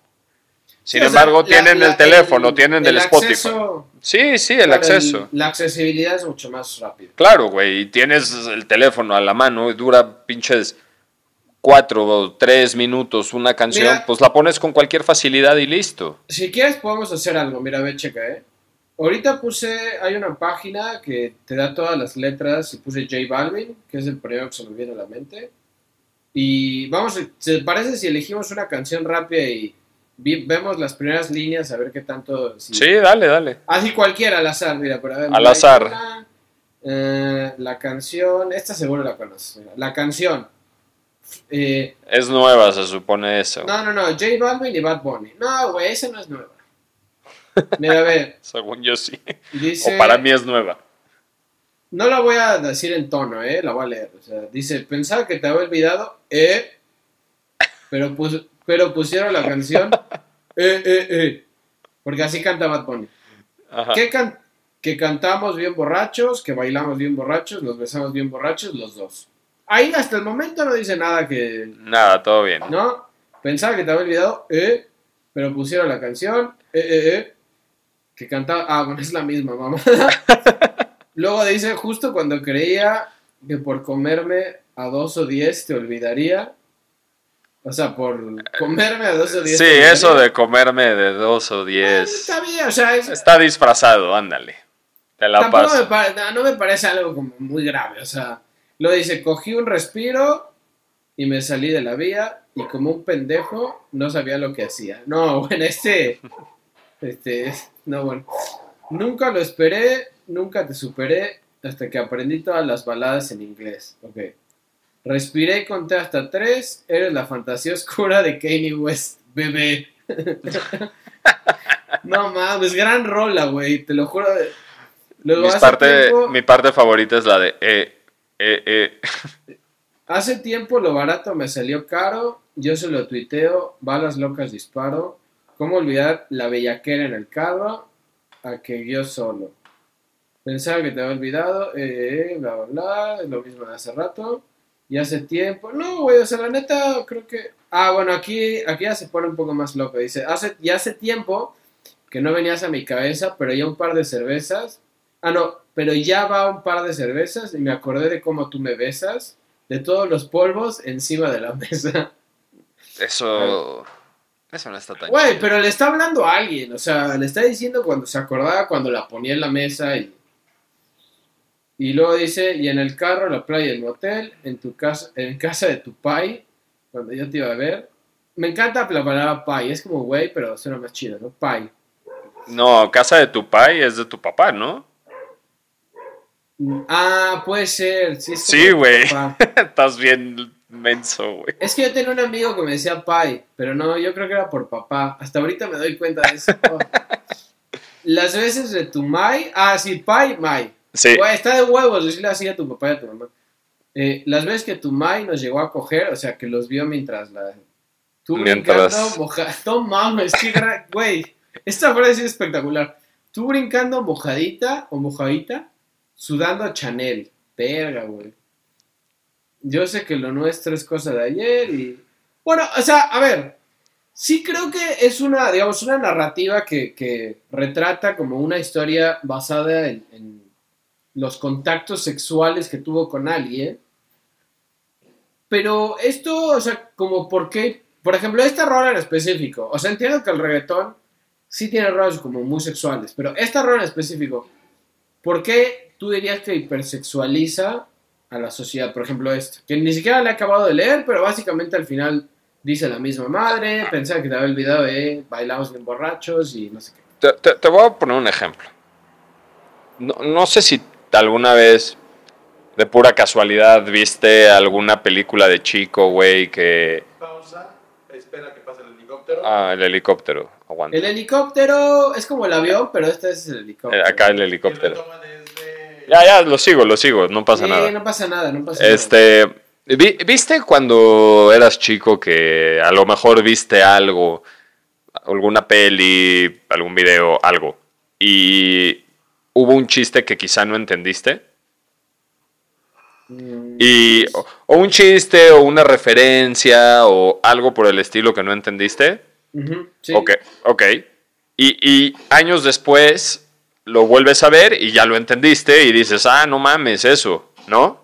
Sin Sí, o sea, embargo, la- tienen la- el teléfono, el- tienen el del Spotify. Sí, sí, el acceso. la accesibilidad es mucho más rápida. Claro, güey, y tienes el teléfono a la mano y dura pinches cuatro o tres minutos una canción, Mira. pues la pones con cualquier facilidad y listo. Si quieres podemos hacer algo, mira, ve, checa, ¿eh? Ahorita puse, hay una página que te da todas las letras y puse J Balvin, que es el primero que se me viene a la mente. Y vamos, ¿te parece si elegimos una canción rápida y vemos las primeras líneas a ver qué tanto... si- Sí, dale, dale. Así cualquiera al azar, mira, para ver. Al azar. una, eh, la canción, esta seguro la conoces. mira, la canción. Eh, Es nueva, se supone eso. no, no, no, J Balvin y Bad Bunny. No, güey, esa no es nueva. Mira, a ver, Según yo sí. dice... O para mí es nueva. No la voy a decir en tono, ¿eh? La voy a leer. O sea, dice, pensaba que te había olvidado, ¿eh? Pero, pus- pero pusieron la canción, eh, eh, eh. Porque así canta Bad Bunny. Ajá. Can- que cantamos bien borrachos, que bailamos bien borrachos, nos besamos bien borrachos, los dos. Ahí hasta el momento no dice nada que... Nada, todo bien. ¿No? Pensaba que te había olvidado, ¿eh? Pero pusieron la canción, eh, eh, eh. Que cantaba... Ah, bueno, es la misma, mamá. Luego dice, justo cuando creía que por comerme a dos o diez te olvidaría. O sea, por comerme a dos o diez. Sí, eso de comerme de dos o diez. Está bien, o sea, es, Está disfrazado, ándale. Te la Tampoco me, paso. pare- no, no me parece algo como muy grave, o sea, lo dice, cogí un respiro y me salí de la vía y como un pendejo no sabía lo que hacía. No, bueno, este, este, no, bueno, nunca lo esperé, nunca te superé hasta que aprendí todas las baladas en inglés, ok. Respiré y conté hasta tres, eres la fantasía oscura de Kanye West, bebé. no mames, gran rola, güey, te lo juro. Luego, Mis hace parte, tiempo- mi parte favorita es la de eh, eh, eh. Hace tiempo lo barato me salió caro, yo se lo tuiteo, balas locas disparo, ¿cómo olvidar la bellaquera en el carro? A que yo solo. Pensaba que te había olvidado, eh, eh, bla, bla, bla, es lo mismo de hace rato. Y hace tiempo, no, güey, o sea, la neta, creo que... Ah, bueno, aquí, aquí ya se pone un poco más loco, dice, hace, ya hace tiempo que no venías a mi cabeza, pero ya un par de cervezas. Ah, no, pero ya va un par de cervezas y me acordé de cómo tú me besas de todos los polvos encima de la mesa. Eso. Eso no está tan Güey, pero le está hablando a alguien, o sea, le está diciendo cuando se acordaba, cuando la ponía en la mesa y... Y luego dice, y en el carro, la playa, el motel, en tu casa, en casa de tu pai, cuando yo te iba a ver. Me encanta la palabra pai, es como güey, pero suena más chido, ¿no? Pai. No, casa de tu pai es de tu papá, ¿no? Ah, puede ser, sí. Es Sí, güey. Estás bien menso, güey. Es que yo tenía un amigo que me decía pai, pero no, yo creo que era por papá. Hasta ahorita me doy cuenta de eso. Las veces de tu mai, ah, sí, pai, mai. Sí. Güey, está de huevos decirle así a tu papá y a tu mamá. Eh, las veces que tu mai nos llegó a coger, o sea, que los vio mientras la... Tú Mientras- brincando, mames, qué gran... Güey, esta frase es espectacular. Tú brincando mojadita o mojadita, sudando a Chanel. Verga, güey. Yo sé que lo nuestro es cosa de ayer y... Bueno, o sea, a ver, sí creo que es una, digamos, una narrativa que, que retrata como una historia basada en, en los contactos sexuales que tuvo con alguien. Pero esto, o sea, como por qué, por ejemplo, esta rola en específico, o sea, entiendo que el reggaetón sí tiene rolas como muy sexuales, pero esta rola en específico, ¿por qué tú dirías que hipersexualiza a la sociedad? Por ejemplo, esto, que ni siquiera le he acabado de leer, pero básicamente al final dice la misma madre, pensaba que te había olvidado de bailamos bien borrachos y no sé qué. Te, te- te voy a poner un ejemplo. No, no sé si alguna vez, de pura casualidad, viste alguna película de chico, güey, que... Pausa, espera que pase el helicóptero. Ah, el helicóptero, aguanta. El helicóptero es como el avión, pero este es el Eh, helicóptero. acá el helicóptero. Ya, ya, lo sigo, lo sigo, no pasa Sí, nada. no pasa nada, no pasa nada. Este, vi- ¿viste cuando eras chico que a lo mejor viste algo, alguna peli, algún video, algo, y hubo un chiste que quizá no entendiste? Mm, Y, o, o un chiste, o una referencia, o algo por el estilo que no entendiste. ujú, sí. Ok, ok. Y, y años después lo vuelves a ver y ya lo entendiste y dices, ah, no mames, eso, ¿no?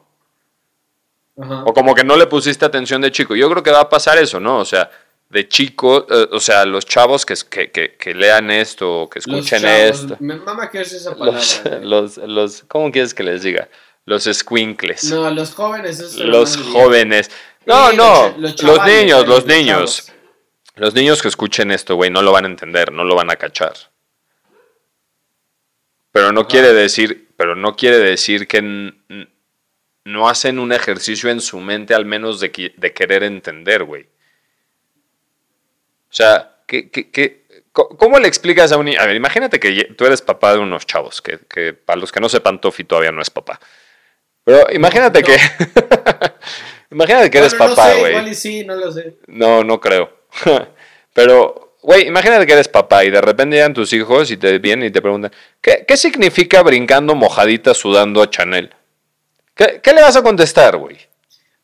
Ajá. O como que no le pusiste atención de chico. Yo creo que va a pasar eso, ¿no? O sea, de chico, eh, o sea, los chavos que, que, que, que lean esto, o que Los escuchen chavos, esto. Me mama que uses esa palabra. Los, los, los, ¿cómo quieres que les diga? Los squinkles. No, los jóvenes. eso es los jóvenes. No, no, los niños, los niños. chavos. Los niños que escuchen esto, güey, no lo van a entender, no lo van a cachar. Pero no Ajá. quiere decir, pero no quiere decir que no hacen un ejercicio en su mente al menos de querer entender, güey. O sea, ¿qué, qué- ¿cómo le explicas a un niño? A ver, imagínate que tú eres papá de unos chavos, que, que para los que no sepan, Tofi todavía no es papá. Pero imagínate No. que... imagínate que eres papá, No sé, güey. sí, no lo sé. No, no creo. Pero, güey, imagínate que eres papá y de repente llegan tus hijos y te vienen y te preguntan, ¿qué, qué significa brincando mojadita sudando a Chanel? ¿Qué, qué le vas a contestar, güey?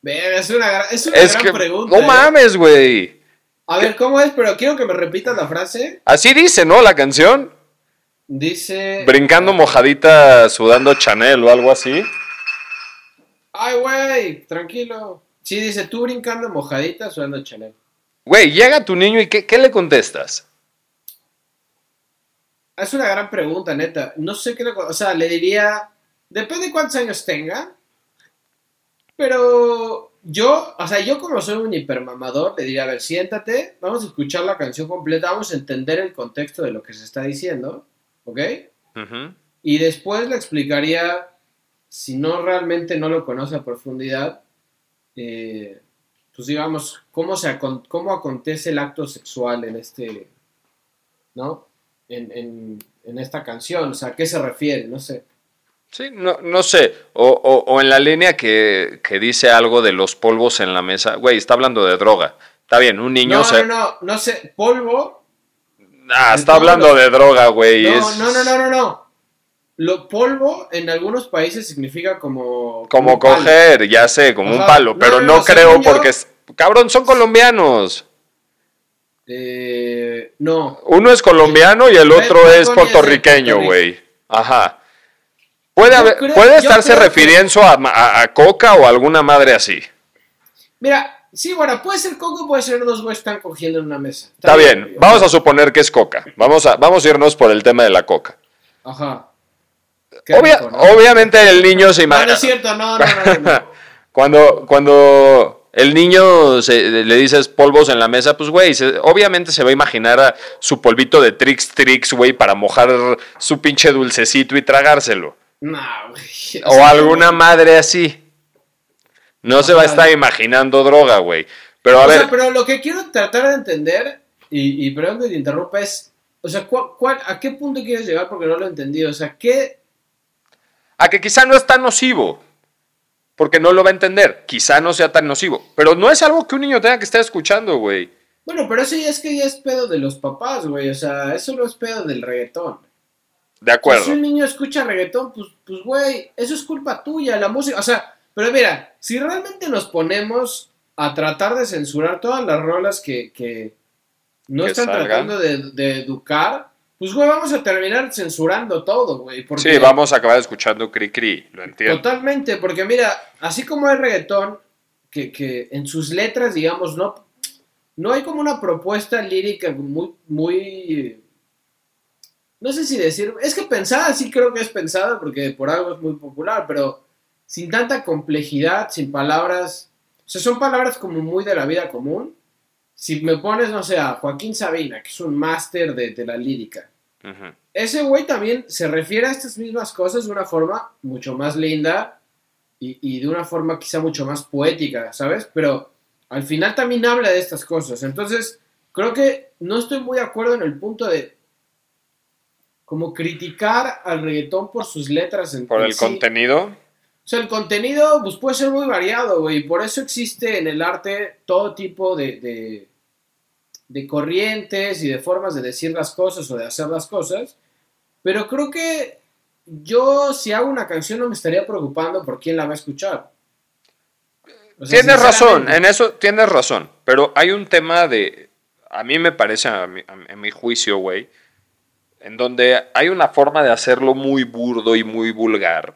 Es una, es una Es gran que, pregunta. no ¿eh? mames, güey. A ver, ¿cómo es? Pero quiero que me repitas la frase. Así dice, ¿no? La canción. Dice. Brincando mojadita sudando Chanel o algo así. Ay, güey, tranquilo. Sí, dice tú brincando mojadita sudando Chanel. Güey, llega tu niño y ¿qué, qué le contestas? Es una gran pregunta, neta. No sé qué le. O sea, le diría. Depende de cuántos años tenga. Pero yo, o sea, yo como soy un hipermamador, le diría, a ver, siéntate, vamos a escuchar la canción completa, vamos a entender el contexto de lo que se está diciendo, ¿ok? Y después le explicaría, si no realmente no lo conoce a profundidad, eh, pues digamos, cómo, se cómo acontece el acto sexual en este, ¿no? En, en- en esta canción, o sea, ¿a qué se refiere? No sé. Sí, no, no sé. O, o- o en la línea que, que dice algo de los polvos en la mesa. Güey, está hablando de droga. Está bien, un niño No, se... no, no, no sé, polvo. Ah, está hablando de droga, güey. No, es no, no, no, no, no. Lo polvo en algunos países significa como... Como palo. coger, ya sé, como un palo, No, pero no, creo porque... es- Cabrón, son colombianos. Eh, no. Uno es colombiano y el otro es puertorriqueño, güey. Ajá. Puede, haber- creo- puede estarse que- refiriendo a, a- a coca o alguna madre así. Mira, sí, bueno, puede ser coco, puede ser dos güeyes que están cogiendo en una mesa. Está bien, vamos a suponer que es coca. Vamos a, vamos a irnos por el tema de la coca. Ajá. Qué Obvia- rico, ¿no? Obviamente el niño se No, no imagina... es cierto, no, no, no, no, no. Cuando, cuando el niño se- le dices polvos en la mesa, pues, güey, obviamente se va a imaginar a su polvito de Trix Trix, güey, para mojar su pinche dulcecito y tragárselo. No, güey. O alguna madre así. No se va a estar imaginando droga, güey. Pero a o ver, sea, pero lo que quiero tratar de entender, y, y perdón que te interrumpa, es, o sea, ¿cuál, cuál- a qué punto quieres llegar? Porque no lo he entendido. O sea, ¿qué, A que quizá no es tan nocivo, porque no lo va a entender. Quizá no sea tan nocivo, pero no es algo que un niño tenga que estar escuchando, güey. Bueno, pero eso ya es que ya es pedo de los papás, güey. O sea, eso no es pedo del reggaetón. De sea, acuerdo. si un niño escucha reggaetón, pues, pues, güey, eso es culpa tuya, la música. O sea, pero mira, si realmente nos ponemos a tratar de censurar todas las rolas que, que no Que están salgan. tratando de, de educar, pues, güey, vamos a terminar censurando todo, güey. porque- Sí, vamos a acabar escuchando Cri Cri, lo entiendo. Totalmente, porque mira, así como hay reggaetón, que, que en sus letras, digamos, no, no hay como una propuesta lírica muy, muy, no sé si decir, es que pensada sí creo que es pensada, porque por algo es muy popular, pero sin tanta complejidad, sin palabras, o sea, son palabras como muy de la vida común. Si me pones, no sé, a Joaquín Sabina, que es un máster de, de la lírica, ese güey también se refiere a estas mismas cosas de una forma mucho más linda y, y de una forma quizá mucho más poética, ¿sabes? Pero al final también habla de estas cosas. Entonces, creo que no estoy muy de acuerdo en el punto de como criticar al reggaetón por sus letras. En, Por el sí. contenido, O sea, el contenido pues, puede ser muy variado, güey. Por eso existe en el arte todo tipo de, de, de corrientes y de formas de decir las cosas o de hacer las cosas. Pero creo que yo, si hago una canción, no me estaría preocupando por quién la va a escuchar. O sea, tienes razón, en eso tienes razón, pero hay un tema de, a mí me parece, a mi, a mi juicio, güey, en donde hay una forma de hacerlo muy burdo y muy vulgar.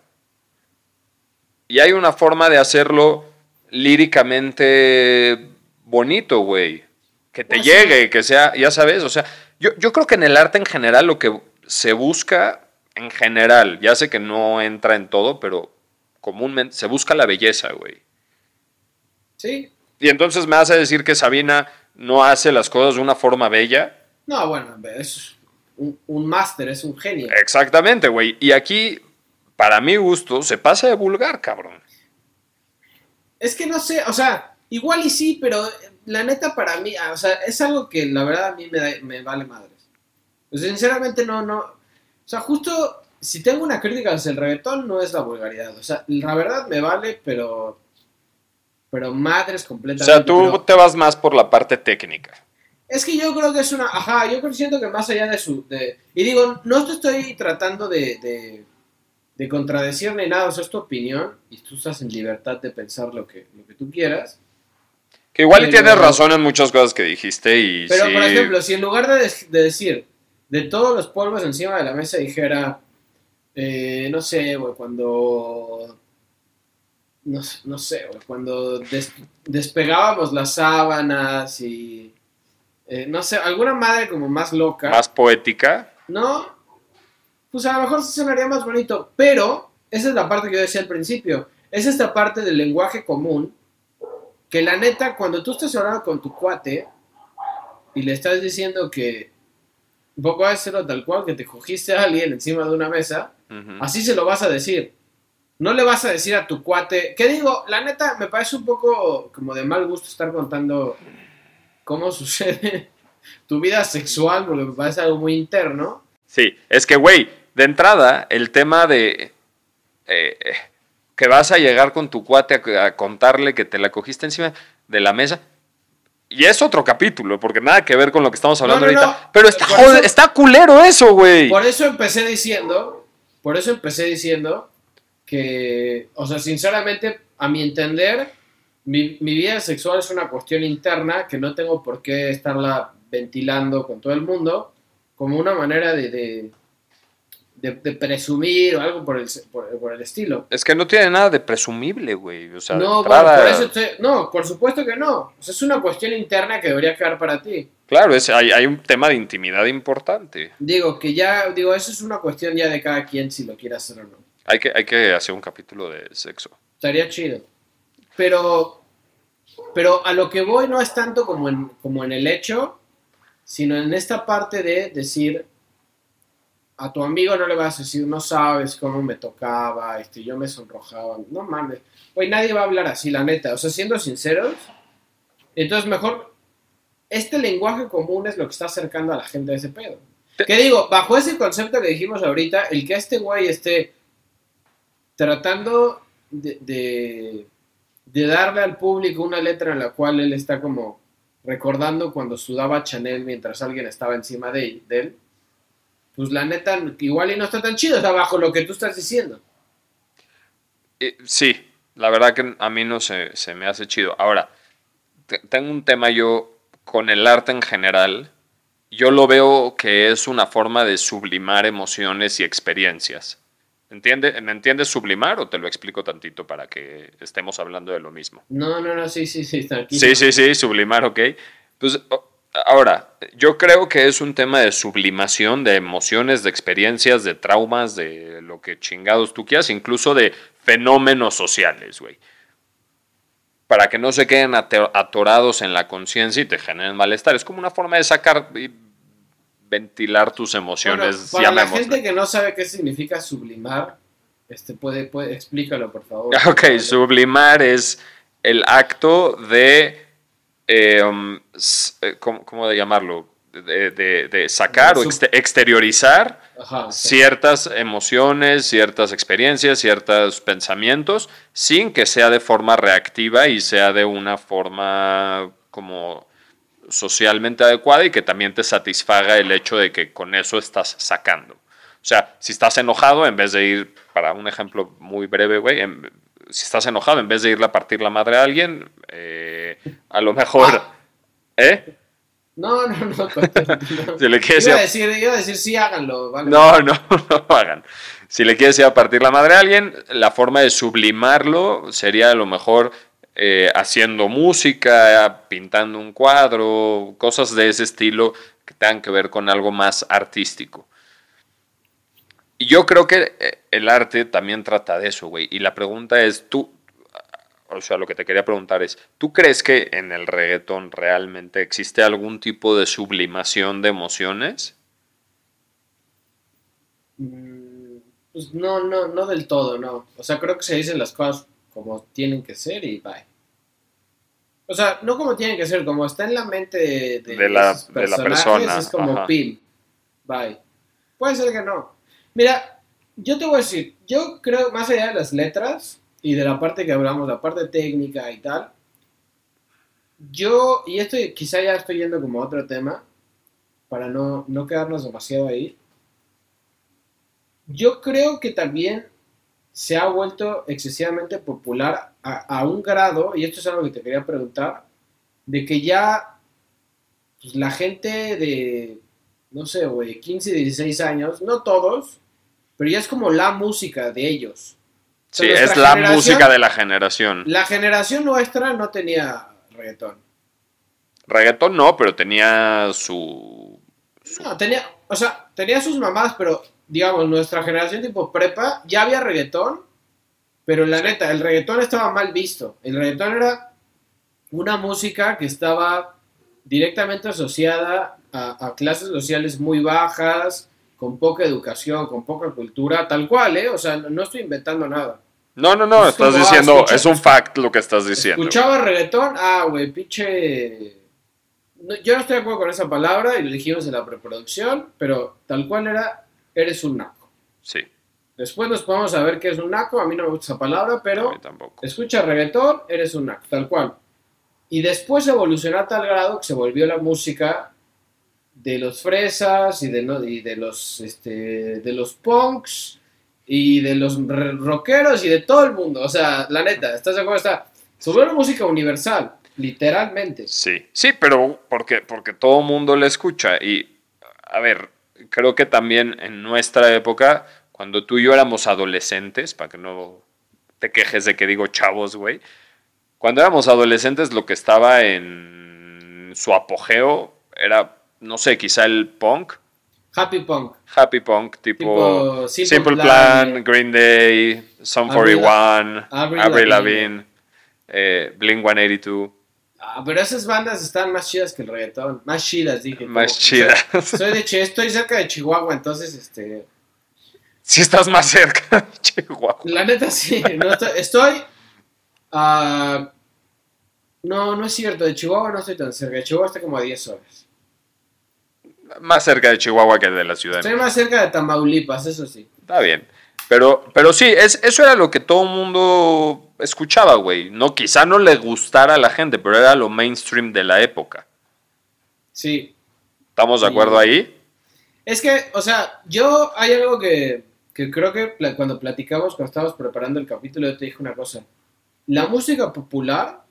Y hay una forma de hacerlo líricamente bonito, güey. Que te sí. llegue, que sea, ya sabes, o sea, yo, yo creo que en el arte en general lo que se busca, en general, ya sé que no entra en todo, pero comúnmente se busca la belleza, güey. Sí. Y entonces me hace decir que Sabina no hace las cosas de una forma bella. No, bueno, es un, un máster, es un genio. Exactamente, güey. Y aquí, para mi gusto, se pasa de vulgar, cabrón. Es que no sé, o sea, igual y sí, pero la neta para mí, ah, o sea, es algo que la verdad a mí me, da- me vale madres. O sea, sinceramente no, no. O sea, justo si tengo una crítica hacia el reggaetón, no es la vulgaridad. O sea, la verdad me vale, pero. Pero madres O completamente. sea, tú pero- te vas más por la parte técnica. Es que yo creo que es una. Ajá, yo creo, siento que más allá de su. De, y digo, no te estoy tratando de, de, de contradecir ni nada, o sea, es tu opinión y tú estás en libertad de pensar lo que, lo que tú quieras. Que igual y tienes razón en muchas cosas que dijiste y Pero, sí. por ejemplo, si en lugar de, de decir de todos los polvos encima de la mesa dijera, eh, no sé, güey, cuando. No, no sé, güey, cuando des- despegábamos las sábanas y. eh, no sé, alguna madre como más loca. más poética. ¿No? Pues a lo mejor sonaría más bonito, pero esa es la parte que yo decía al principio. Es esta parte del lenguaje común que la neta, cuando tú estás hablando con tu cuate y le estás diciendo que un poco a decirlo tal cual, que te cogiste a alguien encima de una mesa, así se lo vas a decir. No le vas a decir a tu cuate, que digo, la neta me parece un poco como de mal gusto estar contando cómo sucede tu vida sexual, porque me parece algo muy interno. Sí, es que, güey, de entrada, el tema de eh, eh, que vas a llegar con tu cuate a, a contarle que te la cogiste encima de la mesa. Y es otro capítulo, porque nada que ver con lo que estamos hablando No, no, ahorita. no. Pero está, Por jode- eso- está culero eso, güey. Por eso empecé diciendo, por eso empecé diciendo que, o sea, sinceramente, a mi entender, mi, mi vida sexual es una cuestión interna que no tengo por qué estarla ventilando con todo el mundo, como una manera de, de, de- de presumir o algo por el, por, por el estilo. Es que no tiene nada de presumible, güey. O sea, No, entrada- bueno, por eso estoy- no, por supuesto que no. O sea, es una cuestión interna que debería quedar para ti. Claro, es, hay, hay un tema de intimidad importante. Digo, que ya, digo, eso es una cuestión ya de cada quien si lo quiere hacer o no. Hay que, hay que hacer un capítulo de sexo. Estaría chido. Pero, pero a lo que voy no es tanto como en, como en el hecho, sino en esta parte de decir, a tu amigo no le vas a decir, no sabes cómo me tocaba, este, yo me sonrojaba. No mames. Güey, nadie va a hablar así, la neta. O sea, siendo sinceros, entonces mejor, este lenguaje común es lo que está acercando a la gente a ese pedo. ¿Qué digo? Bajo ese concepto que dijimos ahorita, el que este güey esté tratando de, de, de darle al público una letra en la cual él está como recordando cuando sudaba Chanel mientras alguien estaba encima de, él, pues la neta, igual y no está tan chido, está bajo lo que tú estás diciendo. Eh, sí, la verdad que a mí no se, se me hace chido. Ahora, te- tengo un tema yo con el arte en general. Yo lo veo que es una forma de sublimar emociones y experiencias. ¿Entiende? ¿Me entiendes sublimar o te lo explico tantito para que estemos hablando de lo mismo? No, no, no, sí, sí, sí, tranquilo. Sí, sí, sí, sublimar, ok. Pues ahora, yo creo que es un tema de sublimación de emociones, de experiencias, de traumas, de lo que chingados tú quieras, incluso de fenómenos sociales, güey. Para que no se queden atorados en la conciencia y te generen malestar. Es como una forma de sacar ventilar tus Bueno, emociones. para la gente que no sabe qué significa sublimar, este puede, puede explícalo por favor. Ok, sublimar es el acto de, eh, um, eh, ¿cómo, cómo de llamarlo? De, de- de sacar o exteriorizar Ajá, sí. ciertas emociones, ciertas experiencias, ciertos pensamientos, sin que sea de forma reactiva y sea de una forma como socialmente adecuada y que también te satisfaga el hecho de que con eso estás sacando. O sea, si estás enojado, en vez de ir, para un ejemplo muy breve, güey, si estás enojado, en vez de irle a partir la madre a alguien, eh, a lo mejor... Ah. ¿Eh? No, no, no. continúa. Si le quieres iba, a ir a- decir, iba a decir sí, háganlo. Vale. No, no, no lo hagan. Si le quieres ir a partir la madre a alguien, la forma de sublimarlo sería a lo mejor eh, haciendo música, pintando un cuadro, cosas de ese estilo que tengan que ver con algo más artístico. Y yo creo que eh, el arte también trata de eso, güey. Y la pregunta es, tú, o sea, lo que te quería preguntar es, ¿tú crees que en el reggaetón realmente existe algún tipo de sublimación de emociones? Mm, Pues no, no, no del todo, no. O sea, creo que se dicen las cosas como tienen que ser y bye. O sea, no como tienen que ser, como está en la mente de, de De la- de la persona, Es como ajá. pin. Bye. Puede ser que no. Mira, yo te voy a decir, yo creo, más allá de las letras y de la parte que hablamos, la parte técnica y tal, yo, y esto quizá ya estoy yendo como a otro tema, para no, no quedarnos demasiado ahí, yo creo que también se ha vuelto excesivamente popular a, a un grado, y esto es algo que te quería preguntar, de que ya pues, la gente de, no sé, güey, 15, 16 años, no todos, pero ya es como la música de ellos. O sea, Sí, es la música de la generación. La generación nuestra no tenía reggaetón. Reggaetón no, pero tenía su... No, tenía, o sea, tenía sus mamás, pero digamos, nuestra generación tipo prepa, ya había reggaetón, pero la neta, el reggaetón estaba mal visto. El reggaetón era una música que estaba directamente asociada a, a clases sociales muy bajas, con poca educación, con poca cultura, tal cual, ¿eh? O sea, no, no estoy inventando nada. No, no, no, Es estás como, ah, diciendo, es un fact lo que estás diciendo. Escuchaba reggaetón, ah, güey, pinche... No, yo no estoy de acuerdo con esa palabra y lo dijimos en la preproducción, pero tal cual era, eres un naco. Sí, Después nos podemos saber qué es un naco, a mí no me gusta esa palabra, pero tampoco. escucha reggaetón, eres un naco, tal cual. Y después evolucionó a tal grado que se volvió la música de los fresas y de, no- y de los este, de los punks y de los rockeros y de todo el mundo. O sea, la neta, ¿estás de acuerdo? Está, se volvió una música universal, literalmente. Sí, sí, pero porque, porque todo mundo le escucha. Y, a ver, creo que también en nuestra época, cuando tú y yo éramos adolescentes, para que no te quejes de que digo chavos, güey, cuando éramos adolescentes lo que estaba en su apogeo era, no sé, quizá el punk, Happy Punk. happy punk, tipo, Tipo Simple, Simple Plan, Plan, Green Day, Sum Avril- 41, Avril Avril Lavigne. Lavigne, eh, Blink 182, Ah, pero esas bandas están más chidas que el reggaetón. Más chidas, dije. más como- chidas. Soy de estoy cerca de Chihuahua, entonces, este... Si estás más cerca de Chihuahua. La neta sí, no estoy... estoy ah, no, no es cierto, de Chihuahua no estoy tan cerca. De Chihuahua está como a 10 horas. Más cerca de Chihuahua que de la ciudad. Estoy más cerca de Tamaulipas, eso sí. Está bien. Pero, pero sí, es, eso era lo que todo el mundo escuchaba, güey. No, quizá no le gustara a la gente, pero era lo mainstream de la época. Sí. ¿Estamos de Sí. acuerdo ahí? Es que, o sea, yo hay algo que, que creo que cuando platicamos, cuando estábamos preparando el capítulo, yo te dije una cosa. La música popular,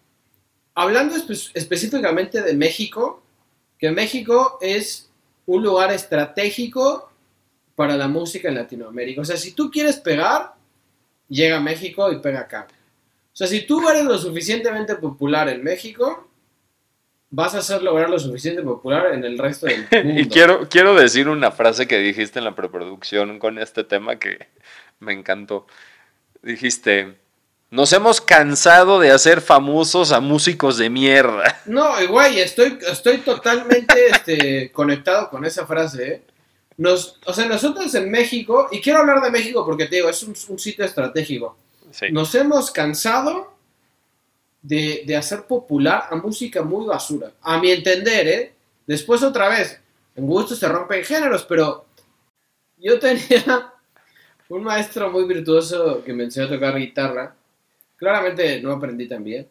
hablando espe- específicamente de México, que México es un lugar estratégico para la música en Latinoamérica. O sea, si tú quieres pegar, llega a México y pega acá. O sea, si tú eres lo suficientemente popular en México, vas a ser lograr lo suficiente popular en el resto del mundo. Y quiero, quiero decir una frase que dijiste en la preproducción con este tema que me encantó. Dijiste, nos hemos cansado de hacer famosos a músicos de mierda. No, güey, estoy, estoy totalmente este, conectado con esa frase. ¿eh? Nos, o sea, nosotros en México, y quiero hablar de México porque te digo, es un, un sitio estratégico. Sí. Nos hemos cansado de, de hacer popular a música muy basura. A mi entender, ¿eh? Después otra vez, en gusto se rompen géneros, pero yo tenía un maestro muy virtuoso que me enseñó a tocar guitarra. Claramente no aprendí tan bien.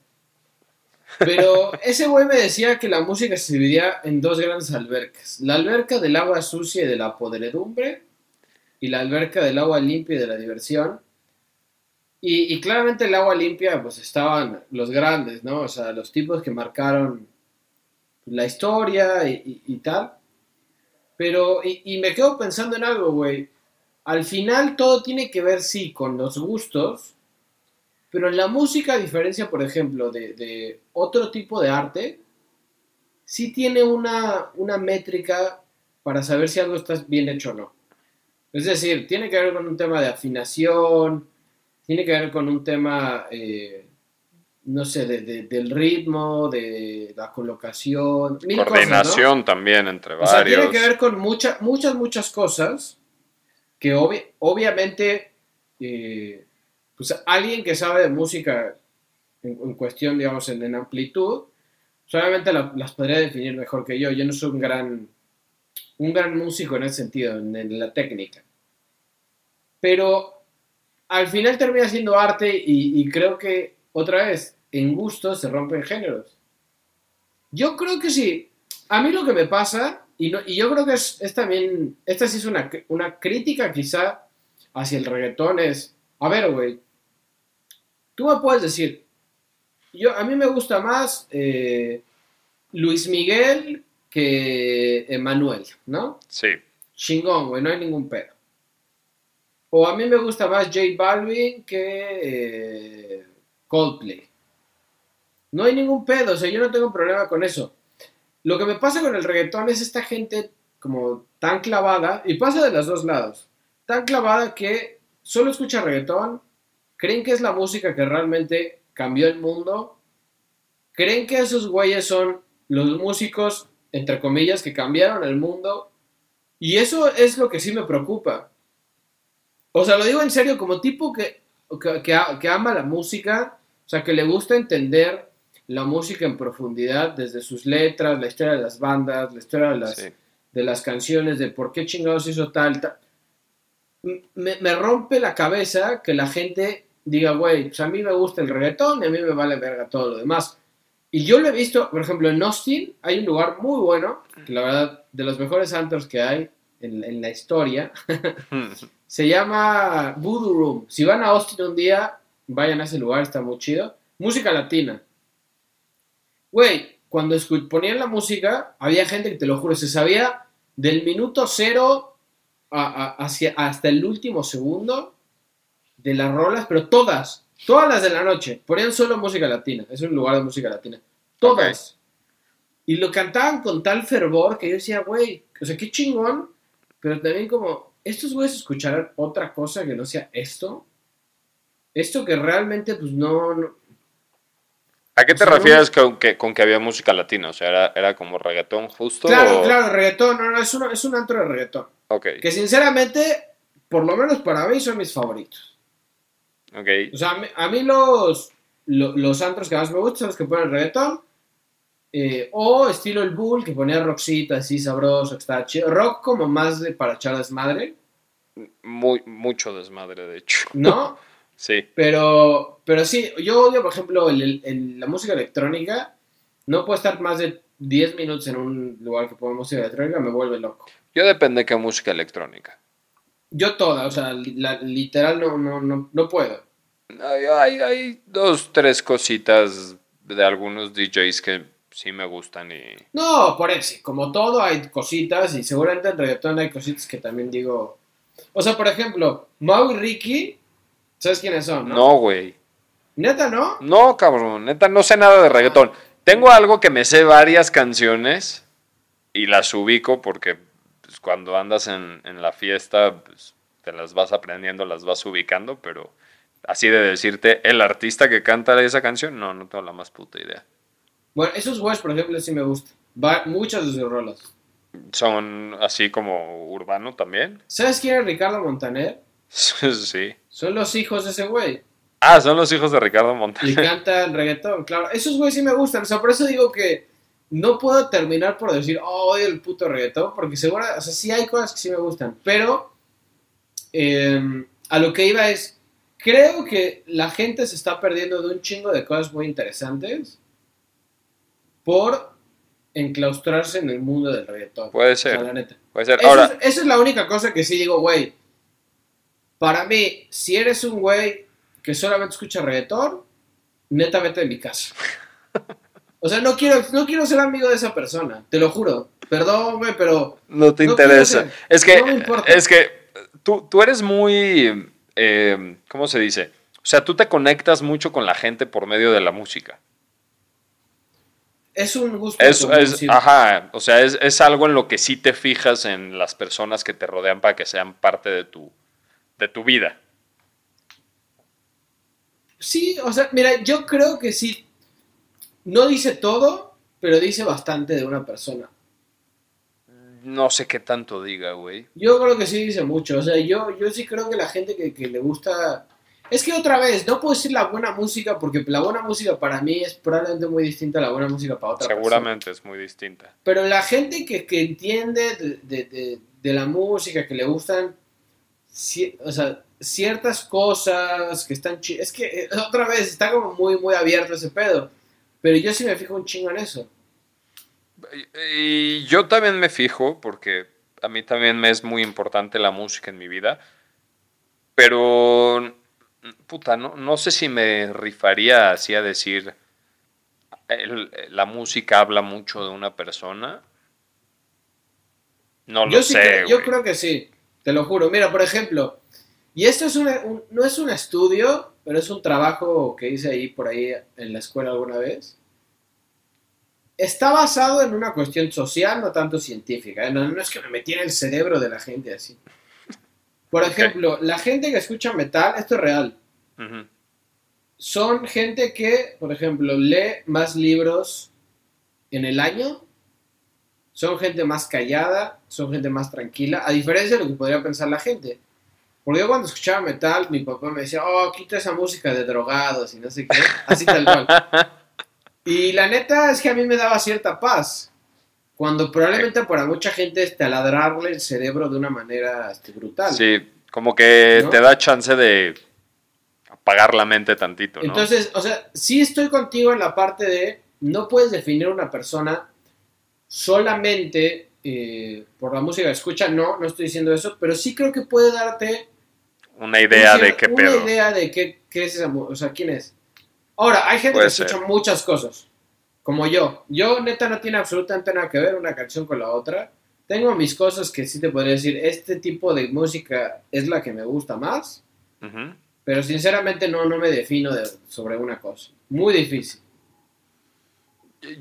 Pero ese güey me decía que la música se dividía en dos grandes albercas. La alberca del agua sucia y de la podredumbre y la alberca del agua limpia y de la diversión. Y, claramente el agua limpia, pues estaban los grandes, ¿no? O sea, los tipos que marcaron la historia y, tal. Pero, y, y me quedo pensando en algo, güey. Al final todo tiene que ver, sí, con los gustos, pero en la música, a diferencia, por ejemplo, de, de otro tipo de arte, sí tiene una, una métrica para saber si algo está bien hecho o no. Es decir, tiene que ver con un tema de afinación, tiene que ver con un tema, eh, no sé, de- de- del ritmo, de la colocación, mil cosas, ¿no? Coordinación también entre O sea, varios. tiene que ver con muchas, muchas, muchas cosas que obvi- obviamente, eh, pues alguien que sabe de música en, en cuestión, digamos, en, en amplitud, solamente las podría definir mejor que yo. Yo no soy un gran, un gran músico en ese sentido, en, en la técnica. Pero al final termina siendo arte y, y creo que, otra vez, en gusto se rompen géneros. Yo creo que sí. A mí lo que me pasa, y, no- y yo creo que es, es también, esta sí es una, una crítica quizá hacia el reggaetón, es, a ver, güey, tú me puedes decir, yo, a mí me gusta más eh, Luis Miguel que Emanuel, ¿no? Sí. Chingón, güey, no hay ningún pedo. O a mí me gusta más J Balvin que eh, Coldplay. No hay ningún pedo, o sea, yo no tengo problema con eso. Lo que me pasa con el reggaetón es esta gente como tan clavada, y pasa de los dos lados, tan clavada que solo escucha reggaetón, creen que es la música que realmente cambió el mundo, creen que esos güeyes son los músicos, entre comillas, que cambiaron el mundo, y eso es lo que sí me preocupa. O sea, lo digo en serio, como tipo que, que, ama la música, o sea, que le gusta entender la música en profundidad, desde sus letras, la historia de las bandas, la historia de las, Sí. de las canciones, de por qué chingados hizo tal, tal. Me, me rompe la cabeza que la gente diga, güey, pues a mí me gusta el reggaetón y a mí me vale verga todo lo demás. Y yo lo he visto, por ejemplo, en Austin hay un lugar muy bueno, que la verdad, de los mejores antros que hay en, en la historia, se llama Voodoo Room. Si van a Austin un día, vayan a ese lugar, está muy chido. Música latina. Güey, cuando ponían la música, había gente que te lo juro, se sabía del minuto cero a- a- hacia, hasta el último segundo de las rolas, pero todas, todas las de la noche, ponían solo música latina. Es un lugar de música latina. Todas. Y lo cantaban con tal fervor que yo decía, güey, o sea, qué chingón, pero también como, ¿estos güeyes escucharán otra cosa que no sea esto? Esto que realmente, pues no, no- ¿A qué te O sea, no- refieres con que, con que había música latina? O sea, ¿era, era como reggaetón justo? Claro, o- claro, reggaetón, no, no, es, un- es un antro de reggaetón. Ok, Que sinceramente, por lo menos para mí, son mis favoritos. ok. O sea, a mí, a mí los, lo- los antros que más me gustan son los que ponen reggaetón. Eh, o estilo el Bull, que ponía rockcito así sabroso, que estaba chido. Rock como más de para echar desmadre. Muy, mucho desmadre, de hecho. ¿no? Sí. Pero, pero sí, yo odio, por ejemplo, el- el- la música electrónica. No puedo estar más de 10 minutos en un lugar que ponga música electrónica, me vuelve loco. Yo depende de qué música electrónica. Yo toda, o sea, la- literal no, no, no, no puedo. Hay, hay, hay dos, tres cositas de algunos DJs que sí me gustan y... No, por eso, como todo hay cositas y seguramente en reggaetón hay cositas que también digo... O sea, por ejemplo, Mau y Ricky, ¿sabes quiénes son? No. No, güey. ¿Neta no? No, cabrón, neta, no sé nada de reggaetón. Tengo algo que me sé varias canciones y las ubico porque pues, cuando andas en, en la fiesta pues, te las vas aprendiendo, las vas ubicando, pero así de decirte, el artista que canta esa canción, no, no tengo la más puta idea. Bueno, esos güeyes, por ejemplo, sí me gustan. Va- muchas de sus rolas. Son así como urbano también. ¿Sabes quién es Ricardo Montaner? sí. Son los hijos de ese güey. Ah, son los hijos de Ricardo Y Montaner. cantan reggaetón, claro. Esos güeyes sí me gustan. O sea, por eso digo que no puedo terminar por decir, oh, odio el puto reggaetón, porque seguro, o sea, sí hay cosas que sí me gustan. Pero eh, a lo que iba es, creo que la gente se está perdiendo de un chingo de cosas muy interesantes por enclaustrarse en el mundo del reggaetón. Puede O sea, ser, la neta. puede ser. Eso Ahora, es- esa es la única cosa que sí digo, güey. Para mí, si eres un güey que solamente escucha reggaetón, neta vete de mi casa. O sea, no quiero, no quiero ser amigo de esa persona, te lo juro. Perdón, güey, pero no te no interesa. ser. Es que, No me importa. es que tú, tú eres muy, eh, ¿cómo se dice? O sea, tú te conectas mucho con la gente por medio de la música. Es un gusto. Es, ajá, o sea, es, es algo en lo que sí te fijas en las personas que te rodean para que sean parte de tu, de tu vida. Sí, o sea, mira, yo creo que sí. No dice todo, pero dice bastante de una persona. No sé qué tanto diga, güey. Yo creo que sí dice mucho. O sea, yo, yo sí creo que la gente que, que le gusta. Es que otra vez, no puedo decir la buena música porque la buena música para mí es probablemente muy distinta a la buena música para otra persona. Seguramente es muy distinta. Pero la gente que, que entiende de, de- de- de la música, que le gustan o sea, ciertas cosas que están chidas. Es que eh, otra vez está como muy, muy abierto ese pedo. Pero yo sí me fijo un chingo en eso. Y yo también me fijo, porque a mí también me es muy importante la música en mi vida, pero, puta, no, no sé si me rifaría así a decir, el- la música habla mucho de una persona. No lo yo, sí sé, creo, yo creo que sí, te lo juro. Mira, por ejemplo, y esto es una- un- no es un estudio, pero es un trabajo que hice ahí por ahí en la escuela alguna vez. Está basado en una cuestión social, no tanto científica. ¿eh? No, no es que me metí en el cerebro de la gente así. Por ejemplo, la gente que escucha metal, esto es real. Ujú. Son gente que, por ejemplo, lee más libros en el año. Son gente más callada, son gente más tranquila, a diferencia de lo que podría pensar la gente. Porque yo cuando escuchaba metal, mi papá me decía, oh, quita esa música de drogados y no sé qué. Así tal cual. Y la neta es que a mí me daba cierta paz. Cuando probablemente para mucha gente es taladrarle el cerebro de una manera este, brutal. Sí, como que ¿No? te da chance de apagar la mente tantito, ¿no? Entonces, o sea, sí estoy contigo en la parte de no puedes definir una persona solamente eh, por la música que escucha, no, no estoy diciendo eso, pero sí creo que puede darte Una idea una- de qué una pedo. idea de qué, qué es esa o sea, quién es. Ahora, hay gente Puede que escucha ser. muchas cosas, como yo. Yo, neta, no tiene absolutamente nada que ver una canción con la otra. Tengo mis cosas que sí te podría decir, este tipo de música es la que me gusta más, pero sinceramente no, no me defino de- sobre una cosa. Muy difícil.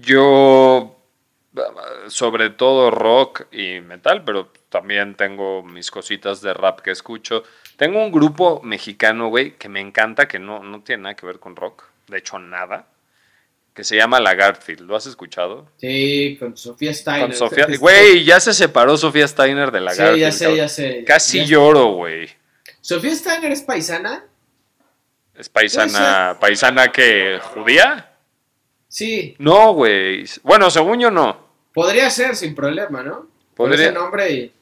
Yo, sobre todo rock y metal, pero también tengo mis cositas de rap que escucho. Tengo un grupo mexicano, güey, que me encanta, que no, no tiene nada que ver con rock, de hecho nada, que se llama Lagartfield. ¿Lo has escuchado? Sí, con Sofía Steiner. Con Sofía. Güey, ya se separó Sofía Steiner de Sí, Lagartfield. ya sé, cabrón. ya sé. Casi Ya- lloro, güey. ¿Sofía Steiner es paisana? ¿Es paisana, paisana que judía? Sí, No, güey. Bueno, según yo no. podría ser sin problema, ¿no? Podría- ese nombre y...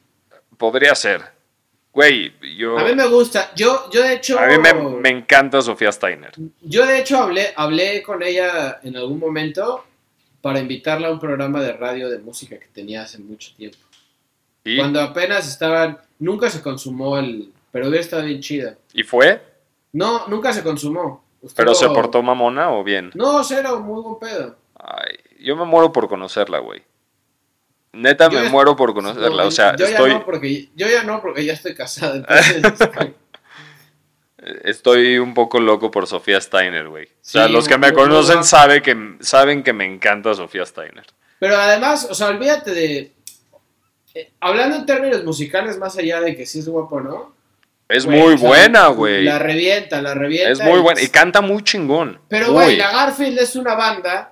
Podría ser. Güey, yo. A mí me gusta. Yo, yo de hecho. a mí me, me encanta Sofía Steiner. Yo de hecho hablé, hablé con ella en algún momento para invitarla a un programa de radio de música que tenía hace mucho tiempo. ¿Y, Cuando apenas estaban, nunca se consumó el, pero hubiera estado bien chida. ¿y fue? No, nunca se consumó. ¿Pero se portó mamona o bien? No, cero, muy buen pedo. Ay, yo me muero por conocerla, güey. Neta, Yo me ya- muero por conocerla. No, o sea, yo estoy, ya no porque yo ya no porque ya estoy casado. Entonces, estoy un poco loco por Sofía Steiner, güey. O sea, los que me conocen guapa. sabe que, saben que me encanta Sofía Steiner. pero además, o sea, olvídate de eh, hablando en términos musicales más allá de que sí es guapo, ¿no? Es muy buena, güey. La revienta, la revienta. Es muy buena. Y canta muy chingón. Pero, güey, la Garfield es una banda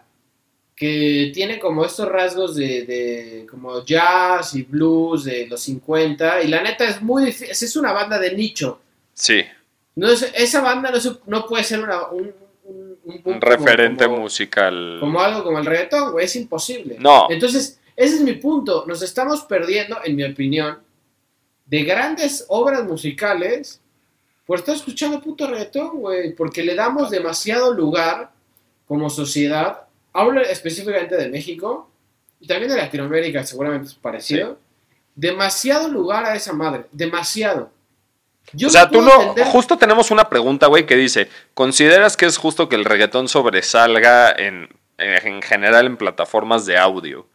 que tiene como estos rasgos de, de como jazz y blues de los 50 y la neta es muy difícil, es una banda de nicho. Sí, No es- esa banda no, no puede ser una, un, un, un- un como- referente como, musical. como algo como el reggaetón, güey, es imposible. No. Entonces, ese es mi punto, nos estamos perdiendo, en mi opinión, de grandes obras musicales por estar escuchando puto reggaetón, güey, porque le damos demasiado lugar como sociedad, hablo específicamente de México, y también de Latinoamérica, seguramente es parecido, demasiado lugar a esa madre, demasiado. Yo o sea, tú puedo no. entender- Justo tenemos una pregunta, güey, que dice: ¿Consideras que es justo que el reggaetón sobresalga en, en general en plataformas de audio?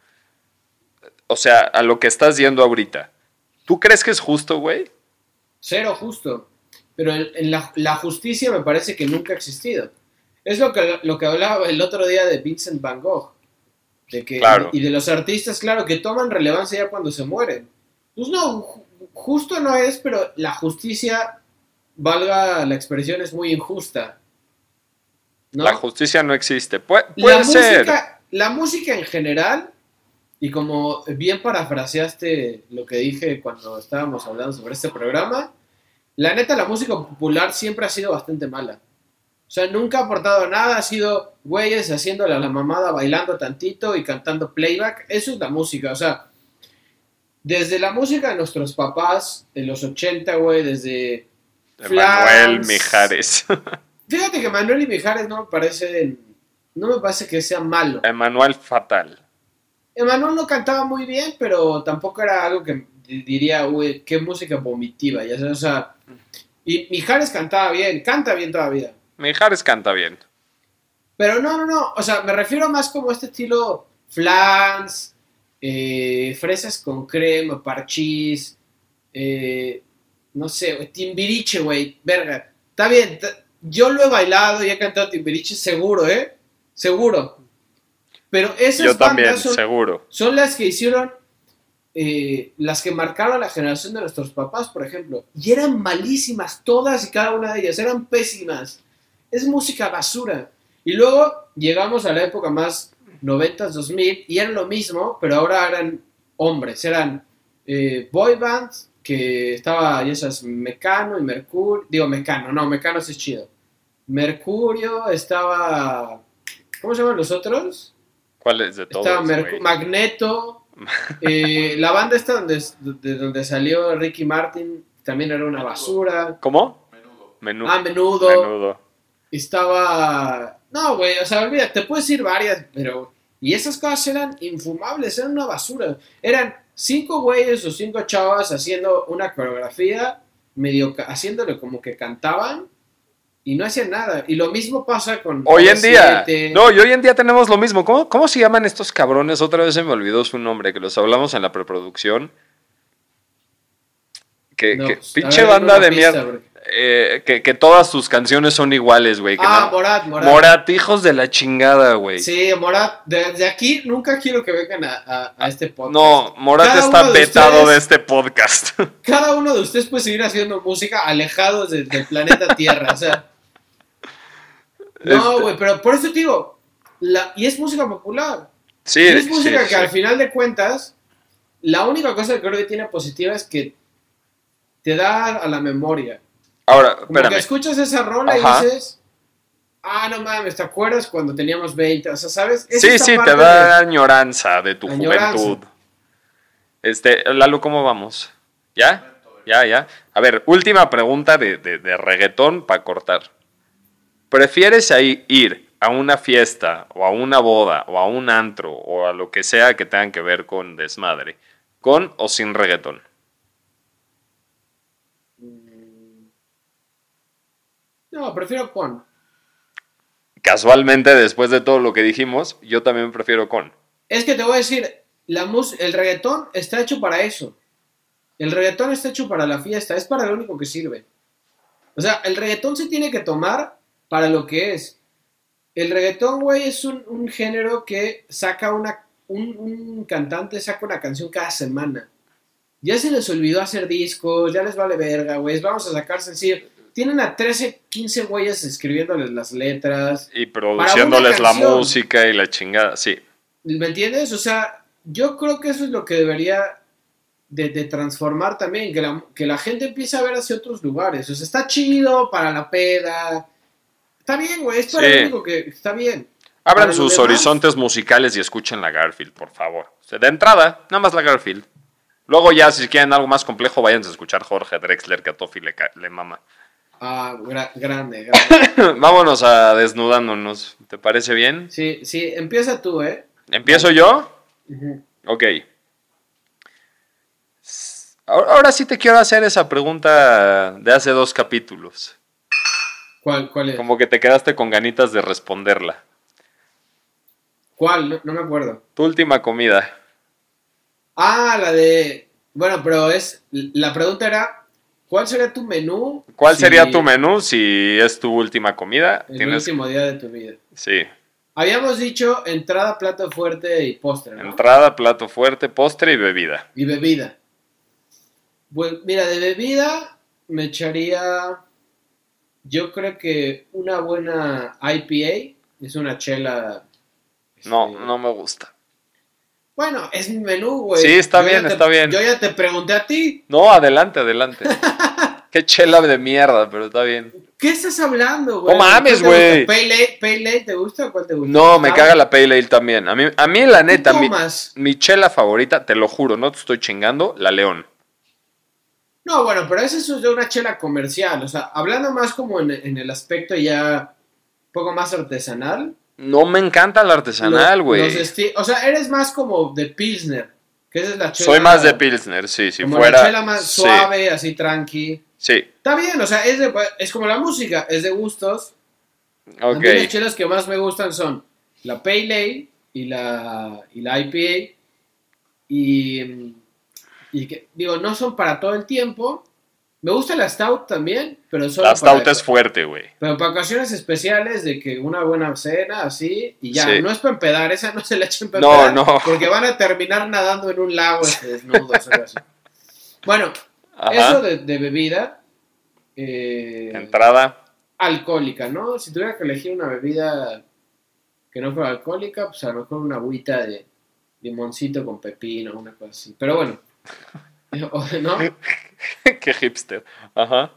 O sea, a lo que estás yendo ahorita. ¿Tú crees que es justo, güey? Cero justo. Pero en, en la, la justicia me parece que nunca ha existido. Es lo que, lo que hablaba el otro día de Vincent Van Gogh. De que, Claro. Y de los artistas, claro, que toman relevancia ya cuando se mueren. Pues no, ju- justo no es, pero la justicia, valga la expresión, es muy injusta. ¿no? La justicia no existe. Pu- La puede ser. música, la música en general, y como bien parafraseaste lo que dije cuando estábamos hablando sobre este programa, la neta, la música popular siempre ha sido bastante mala. O sea, nunca ha aportado nada, ha sido güeyes haciéndole a la mamada, bailando tantito y cantando playback. Eso es la música, o sea, desde la música de nuestros papás, en los 80, güey, desde... Manuel Flans. Mijares. Fíjate que Manuel y Mijares no me parece, no me parece que sea malo. Emanuel Fatal. Emanuel no cantaba muy bien, pero tampoco era algo que di- diría, uy, qué música vomitiva, ya sabes, o sea, y Mijares cantaba bien, canta bien todavía. Mijares canta bien. Pero no, no, no, o sea, me refiero más como este estilo flans, eh, fresas con crema, parchís, eh, no sé, timbiriche, güey, verga. Está bien, yo lo he bailado y he cantado timbiriche seguro, ¿eh? Seguro. Pero esas Yo también, bandas son, seguro. son las que hicieron, eh, las que marcaron la generación de nuestros papás, por ejemplo. Y eran malísimas, todas y cada una de ellas, eran pésimas. Es música basura. Y luego llegamos a la época más 90s, 2000, y eran lo mismo, pero ahora eran hombres, eran eh, boy bands, que estaba, ya sabes, Mecano y Mercurio, digo Mecano, no, Mecano sí es chido. Mercurio, estaba, ¿cómo se llaman los otros? ¿Cuál es de todos? Estaba Mercu-? Magneto. eh, la banda esta donde, de donde salió Ricky Martin también era una basura. ¿Cómo? Menudo. Ah, menudo. Menudo. Estaba. No, güey, o sea, olvídate, te puedes ir varias, pero. Y esas cosas eran infumables, eran una basura. Eran cinco güeyes o cinco chavas haciendo una coreografía, medio haciéndole como que cantaban y no hacían nada. Y lo mismo pasa con. Hoy en día. OV7. No, y hoy en día tenemos lo mismo. ¿Cómo, ¿Cómo se llaman estos cabrones? Otra vez se me olvidó su nombre, que los hablamos en la preproducción. Que, No, que pues, pinche banda de pista, mierda. porque- Eh, que, que todas sus canciones son iguales, güey. Ah, no- Morat, Morat. Morat, hijos de la chingada, güey. Sí, Morat, desde aquí nunca quiero que vengan a, a- a este podcast. No, Morat Cada está de vetado ustedes- de este podcast. Cada uno de ustedes puede seguir haciendo música alejados de- del planeta Tierra, o sea. No, Este- güey, pero por eso te digo, la, y es música popular. sí, y es sí, música que sí. al final de cuentas, la única cosa que creo que tiene positiva es que te da a la memoria. Ahora, Como que espérame. escuchas esa rola Ajá. y dices, ah, no mames, ¿te acuerdas cuando teníamos 20? O sea, ¿sabes? Es Sí, sí, te da añoranza de tu Añoranza. juventud. Este, Lalo, ¿cómo vamos? ¿Ya? De ya, ya. A ver, última pregunta de, de, de reggaetón para cortar. ¿Prefieres ahí ir a una fiesta o a una boda o a un antro o a lo que sea que tengan que ver con desmadre, con o sin reggaetón? No, prefiero con. Casualmente, después de todo lo que dijimos, yo también prefiero con. Es que te voy a decir, la mus el reggaetón está hecho para eso. El reggaetón está hecho para la fiesta, es para lo único que sirve. O sea, el reggaetón se tiene que tomar para lo que es. El reggaetón, güey, es un, un género que saca una... Un, un cantante saca una canción cada semana. Ya se les olvidó hacer discos, ya les vale verga, güey. Vamos a sacar sencillo. Tienen a 13, 15 güeyes escribiéndoles las letras. Y produciéndoles la música y la chingada, sí. ¿Me entiendes? O sea, yo creo que eso es lo que debería de, de transformar también, que la, que la gente empiece a ver hacia otros lugares. O sea, está chido para la peda. Está bien, güey, es para Sí. lo único que está bien. Abran sus demás- horizontes musicales y escuchen la Garfield, por favor. O sea, de entrada, nada más la Garfield. Luego ya, si quieren algo más complejo, vayan a escuchar Jorge Drexler, que a Tofi le, le mama. Ah, gra- grande, grande. Vámonos a desnudándonos. ¿Te parece bien? Sí, sí, empieza tú, ¿eh? ¿Empiezo yo? Ujú. Ok. Ahora sí te quiero hacer esa pregunta de hace dos capítulos. ¿Cuál, cuál es? Como que te quedaste con ganitas de responderla. ¿Cuál? No, no me acuerdo. Tu última comida. Ah, la de... Bueno, pero es... La pregunta era, ¿cuál sería tu menú? ¿Cuál si- sería tu menú si es tu última comida? El Tienes último día de tu vida. Sí. Habíamos dicho entrada, plato fuerte y postre, ¿no? Entrada, plato fuerte, postre y bebida. Y bebida. Pues mira, de bebida me echaría. Yo creo que una buena IPA es una chela. No, este, no me gusta. Bueno, es mi menú, güey. Sí, está Yo bien, te- está bien. Yo ya te pregunté a ti. No, adelante, adelante. Qué chela de mierda, pero está bien. ¿Qué estás hablando, güey? No mames, ¿Cuál te güey. ¿Pale Ale- Pale Ale te gusta o cuál te gusta? No, me ¿Sabes? caga la Pale Ale también. A mí, a mí la ¿Qué neta, mi, mi chela favorita, te lo juro, no te estoy chingando, la León. No, bueno, pero eso es de una chela comercial. O sea, hablando más como en, en el aspecto ya un poco más artesanal. No me encanta la artesanal, güey. O sea, eres más como de Pilsner. Que esa es la chela. Soy más de Pilsner, sí, si como fuera. la chela más sí, suave, así tranqui. Sí, Está bien, o sea, es, de- es como la música, es de gustos. A ok. mí las chelas que más me gustan son la Pale Ale y la, y la IPA. Y, y que, digo, no son para todo el tiempo. Me gusta la Stout también, pero solo La para- Stout es fuerte, güey. Pero para ocasiones especiales de que una buena cena, así, y ya, Sí. no es para empedar, esa no se la echen para No, empedar, no. porque van a terminar nadando en un lago desnudos algo así. Bueno, Ajá. eso de, de bebida eh, Entrada. alcohólica, ¿no? Si tuviera que elegir una bebida que no fuera alcohólica, pues a lo mejor una agüita de limoncito con pepino, una cosa así. Pero bueno, ¿no? Qué hipster. Ajá.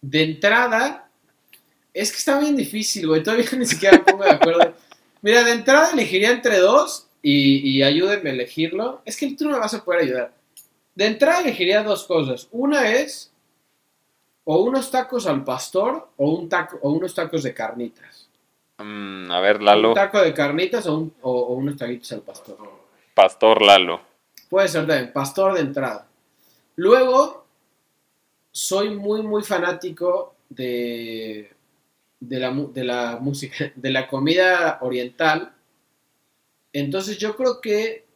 De entrada, es que está bien difícil, güey. Todavía ni siquiera me pongo de acuerdo. Mira, de entrada elegiría entre dos y, y ayúdenme a elegirlo. Es que tú no me vas a poder ayudar. De entrada elegiría dos cosas. Una es o unos tacos al pastor o, un taco, o unos tacos de carnitas. Mm, a ver, Lalo. Un taco de carnitas o, un- o- o unos taquitos al pastor. Pastor Lalo. Puede ser también, pastor de entrada. Luego, soy muy, muy fanático de, de, la, de la música, de la comida oriental. Entonces yo creo que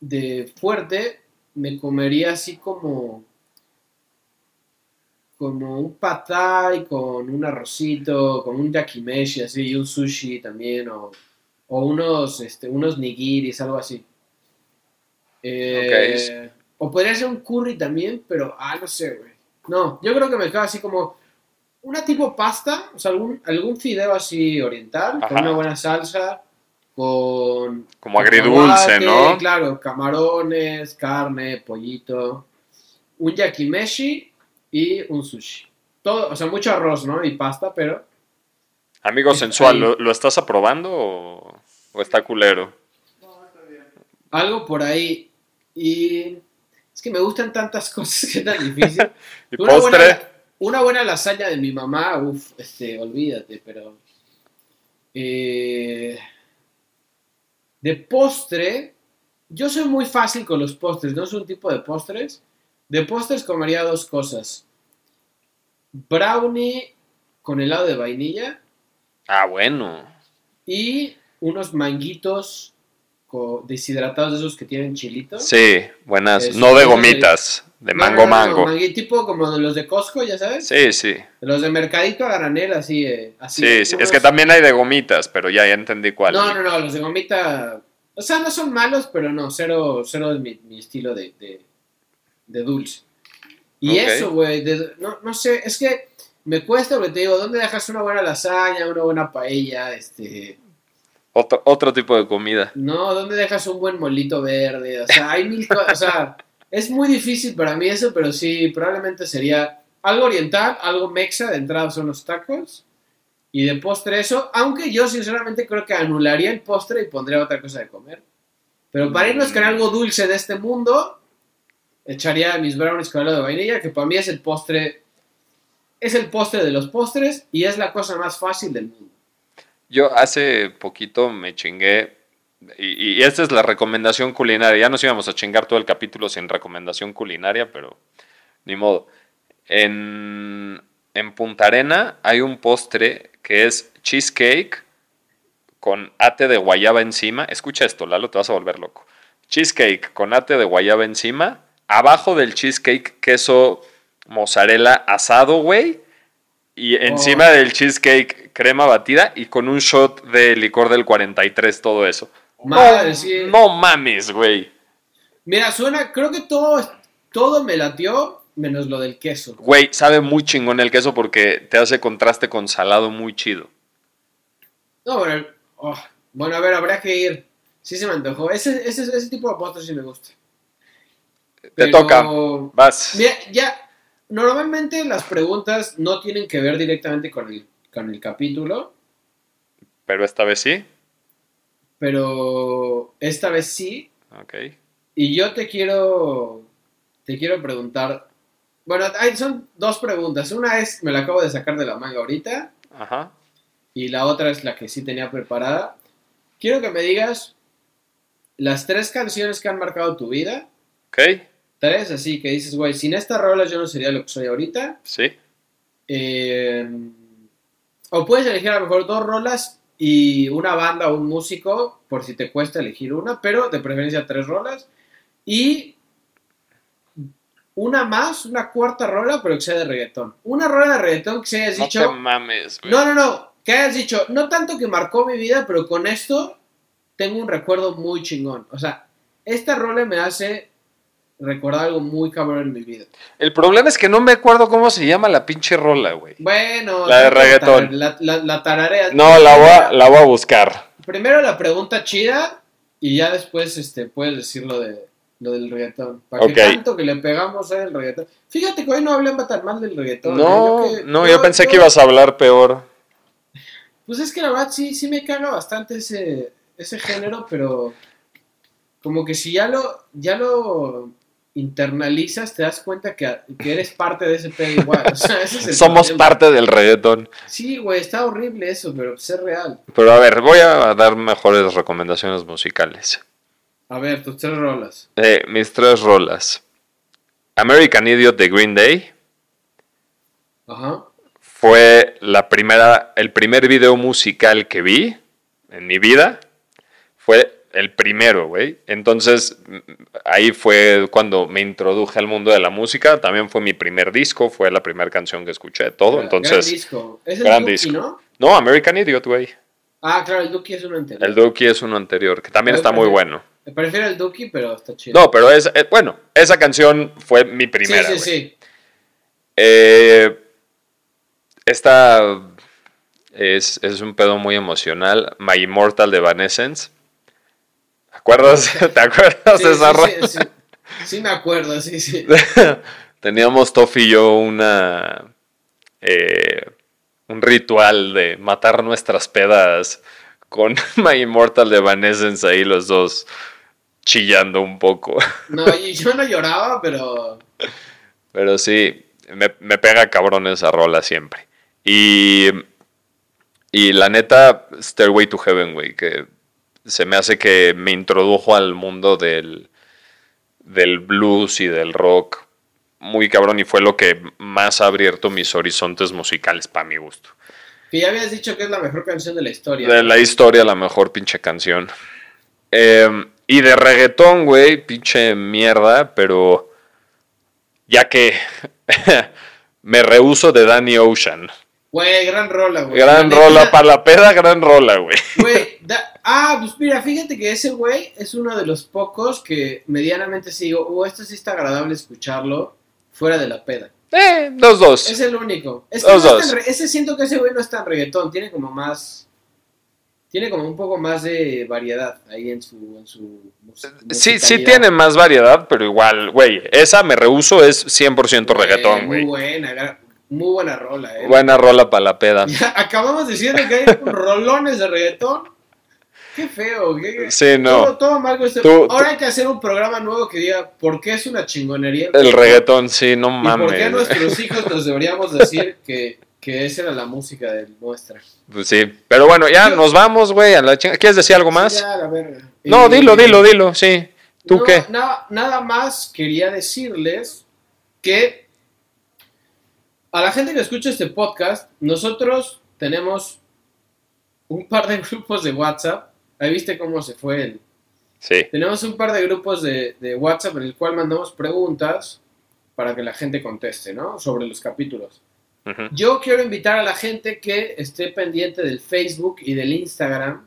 de fuerte me comería así como como un pad thai con un arrocito, con un yakimeshi así y un sushi también o, o unos este, unos nigiris, algo así. Eh, O podría ser un curry también, pero ah, no sé, güey. No, yo creo que me queda así como una tipo pasta, o sea, algún, algún fideo así oriental, con una buena salsa, con... Como agridulce, ¿no? Claro, camarones, carne, pollito, un yakimeshi y un sushi. Todo, o sea, mucho arroz, ¿no? Y pasta, pero... Amigo sensual, ¿lo, lo estás aprobando o, o está culero? No, está bien. Algo por ahí. Y Es que me gustan tantas cosas que es tan difícil. ¿Y Una postre? buena, una buena lasaña de mi mamá, uff, este, olvídate, pero. eh, de postre, yo soy muy fácil con los postres, no es un tipo de postres. De postres comería dos cosas: brownie con helado de vainilla Ah, bueno. y unos manguitos deshidratados de esos que tienen chilito. Sí, buenas. Es- no de gomitas, de mango no, no, no, mango. tipo como de los de Costco, ya sabes. Sí, sí. De los de Mercadito a granel, así. eh, así Sí, sí. Es que también hay de gomitas, pero ya, ya entendí cuál. No, no, no, los de gomita. O sea, no son malos, pero no, cero, cero es mi, mi estilo de, de, de dulce. Y Ok. eso, güey, no, no sé, es que me cuesta, porque te digo, ¿dónde dejas una buena lasaña, una buena paella? Este, Otro, otro tipo de comida. no, ¿dónde dejas un buen molito verde? O sea, hay mil cosas, o sea, es muy difícil para mí eso, pero sí, probablemente sería algo oriental, algo mexa, de entrada son los tacos. Y de postre eso, aunque yo sinceramente creo que anularía el postre y pondría otra cosa de comer. Pero para irnos con algo dulce de este mundo, echaría mis brownies con helado de vainilla, que para mí es el postre, es el postre de los postres y es la cosa más fácil del mundo. Yo hace poquito me chingué, y, esta es la recomendación culinaria. Ya nos íbamos a chingar todo el capítulo sin recomendación culinaria, pero ni modo. En, en Punta Arena hay un postre que es cheesecake con ate de guayaba encima. Escucha esto, Lalo, te vas a volver loco. Cheesecake con ate de guayaba encima. Abajo del cheesecake, queso mozzarella asado, güey. Y encima del cheesecake, crema batida y con un shot de licor del 43, todo eso. Madre, no, sí. no mames, güey. Mira, suena, creo que todo, todo me latió, menos lo del queso. Güey, sabe muy chingón el queso porque te hace contraste con salado muy chido. No, bueno, oh, bueno, a ver, habrá que ir. Sí se me antojó. Ese, ese, ese tipo de postre sí me gusta. Te Pero- toca. Vas. Mira, ya, normalmente las preguntas no tienen que ver directamente con el, con el capítulo, Pero esta vez sí. pero esta vez sí. Ok. Y yo te quiero, te quiero preguntar, bueno, hay, son dos preguntas. Una es, me la acabo de sacar de la manga ahorita, Ajá. y la otra es la que sí tenía preparada. Quiero que me digas las tres canciones que han marcado tu vida. Ok. Tres, así que dices, güey, sin estas rolas yo no sería lo que soy ahorita. Sí. Eh, o puedes elegir a lo mejor dos rolas y una banda o un músico, por si te cuesta elegir una, pero de preferencia tres rolas. Y una más, una cuarta rola, pero que sea de reggaetón. Una rola de reggaetón que se hayas No dicho... te mames, güey. No, no, no. Que hayas dicho, no tanto que marcó mi vida, pero con esto tengo un recuerdo muy chingón. O sea, esta rola me hace recordar algo muy cabrón en mi vida. El problema es que no me acuerdo cómo se llama la pinche rola, güey. Bueno, La de reggaetón. tar- La, la, la tarareas. No, la voy, a, la voy a buscar. Primero la pregunta chida y ya después este, puedes decir lo, de, lo del reggaetón. Para que tanto que le pegamos al reggaetón. Fíjate que hoy no hablé tan mal del reggaetón. No, ¿eh? Yo que- no, yo pensé que ibas a hablar peor. Pues es que la verdad sí, sí me caga bastante ese, ese género, pero como que si ya lo, ya lo internalizas, te das cuenta que, que eres parte de ese pedo igual. O sea, ese es el Somos problema. parte del reggaetón. Sí, güey, está horrible eso, pero pues es real. Pero a ver, voy a dar mejores recomendaciones musicales. A ver, tus tres rolas. Eh, mis tres rolas. American Idiot de Green Day Ajá. fue la primera, el primer video musical que vi en mi vida. Fue el primero, güey. Entonces, ahí fue cuando me introduje al mundo de la música. También fue mi primer disco, fue la primera canción que escuché, todo. Gran Entonces, disco. Es el gran Duki, disco. ¿no? no, American Idiot, güey. Ah, claro, el Duki es uno anterior. El Dookie es uno anterior, que también está muy bueno. Prefiero el Duki, pero está chido. No, pero es, eh, bueno, esa canción fue mi primera. sí, sí, sí. Eh, esta es, es un pedo muy emocional. My Immortal de Evanescence. ¿Te acuerdas? ¿Te acuerdas Sí, de esa sí, rola? sí, sí. Sí me acuerdo, sí, sí. Teníamos Toff y yo una eh, un ritual de matar nuestras pedas con My Immortal de Evanescence ahí los dos chillando un poco. No, y yo no lloraba, pero. Pero sí, me, me pega cabrón esa rola siempre. Y, y la neta, Stairway to Heaven, güey, que se me hace que me introdujo al mundo del, del blues y del rock muy cabrón y fue lo que más ha abierto mis horizontes musicales para mi gusto. Que ya habías dicho que es la mejor canción de la historia. De la historia, la mejor pinche canción. Eh, y de reggaetón, güey, pinche mierda, pero ya que me rehuso de Danny Ocean. Güey, gran rola, güey. Gran La rola, neta, para la peda, gran rola, güey. Güey, da- ah, pues mira, fíjate que ese güey es uno de los pocos que medianamente sí digo, oh, esto sí está agradable escucharlo fuera de la peda. Eh, dos, dos. Es el único. Es que Los no es dos. tan re- ese siento que ese güey no es tan reggaetón, tiene como más. Tiene como un poco más de variedad ahí en su. En su Sí, sí tiene más variedad, pero igual, güey, esa me rehuso es 100% reggaetón, Eh, güey. Muy buena, muy buena rola, eh. Buena rola para la peda. Ya acabamos diciendo que hay rolones de reggaetón. Qué feo. qué- Sí, no. Todo, todo mal este- Tú- Ahora hay que hacer un programa nuevo que diga por qué es una chingonería. El reggaetón, sí, no Y por qué mames. nuestros hijos nos deberíamos decir que, que esa era la música de nuestra. Pues sí, pero bueno, ya Yo- nos vamos, güey, a la chinga. ¿Quieres decir algo más? Ya, la verga. No, Y- dilo, dilo, dilo, sí. ¿Tú No, qué? na- nada más quería decirles que a la gente que escucha este podcast, nosotros tenemos un par de grupos de WhatsApp. Ahí viste cómo se fue el... Sí, Tenemos un par de grupos de, de WhatsApp en el cual mandamos preguntas para que la gente conteste, ¿no? Sobre los capítulos. ujú, Yo quiero invitar a la gente que esté pendiente del Facebook y del Instagram,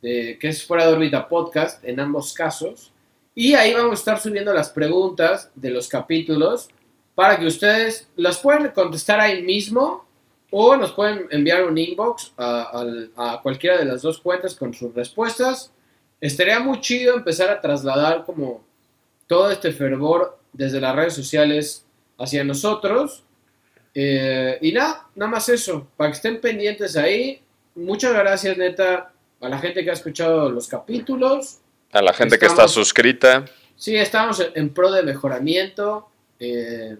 de- que es Fuera de órbita podcast, en ambos casos. Y ahí vamos a estar subiendo las preguntas de los capítulos para que ustedes las pueden contestar ahí mismo o nos pueden enviar un inbox a, al- a cualquiera de las dos cuentas con sus respuestas. Estaría muy chido empezar a trasladar como todo este fervor desde las redes sociales hacia nosotros. Eh, y nada, nada más eso, para que estén pendientes ahí. Muchas gracias, neta, a la gente que ha escuchado los capítulos. A la gente que está suscrita. Sí, estamos en, en pro de mejoramiento. eh,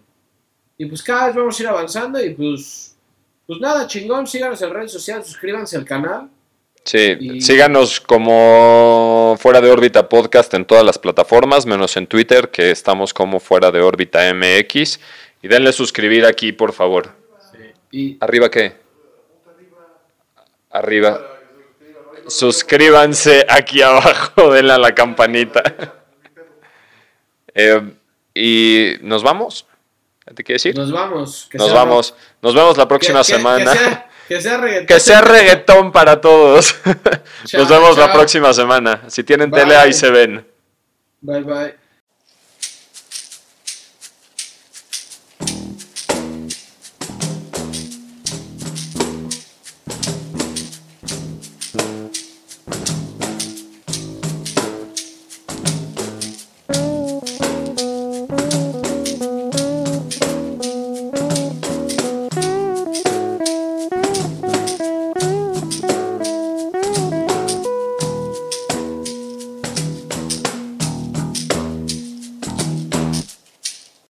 y pues cada vez vamos a ir avanzando. Y pues, pues nada, chingón, síganos en redes sociales, suscríbanse al canal. Sí, Y- síganos como Fuera de órbita podcast en todas las plataformas, menos en Twitter, que estamos como Fuera de órbita MX. Y denle suscribir aquí, por favor. Y ¿Arriba qué? Arriba. Suscríbanse aquí abajo, denle a la campanita. Eh, y nos vamos. ¿Te quiere decir? nos vamos. que Nos vamos. Nos vemos la próxima Que- semana. Que sea, que sea reggaetón. Que sea reggaetón para todos. Chao, Nos vemos la próxima semana. Si tienen Bye. tele, ahí se ven. Bye, bye.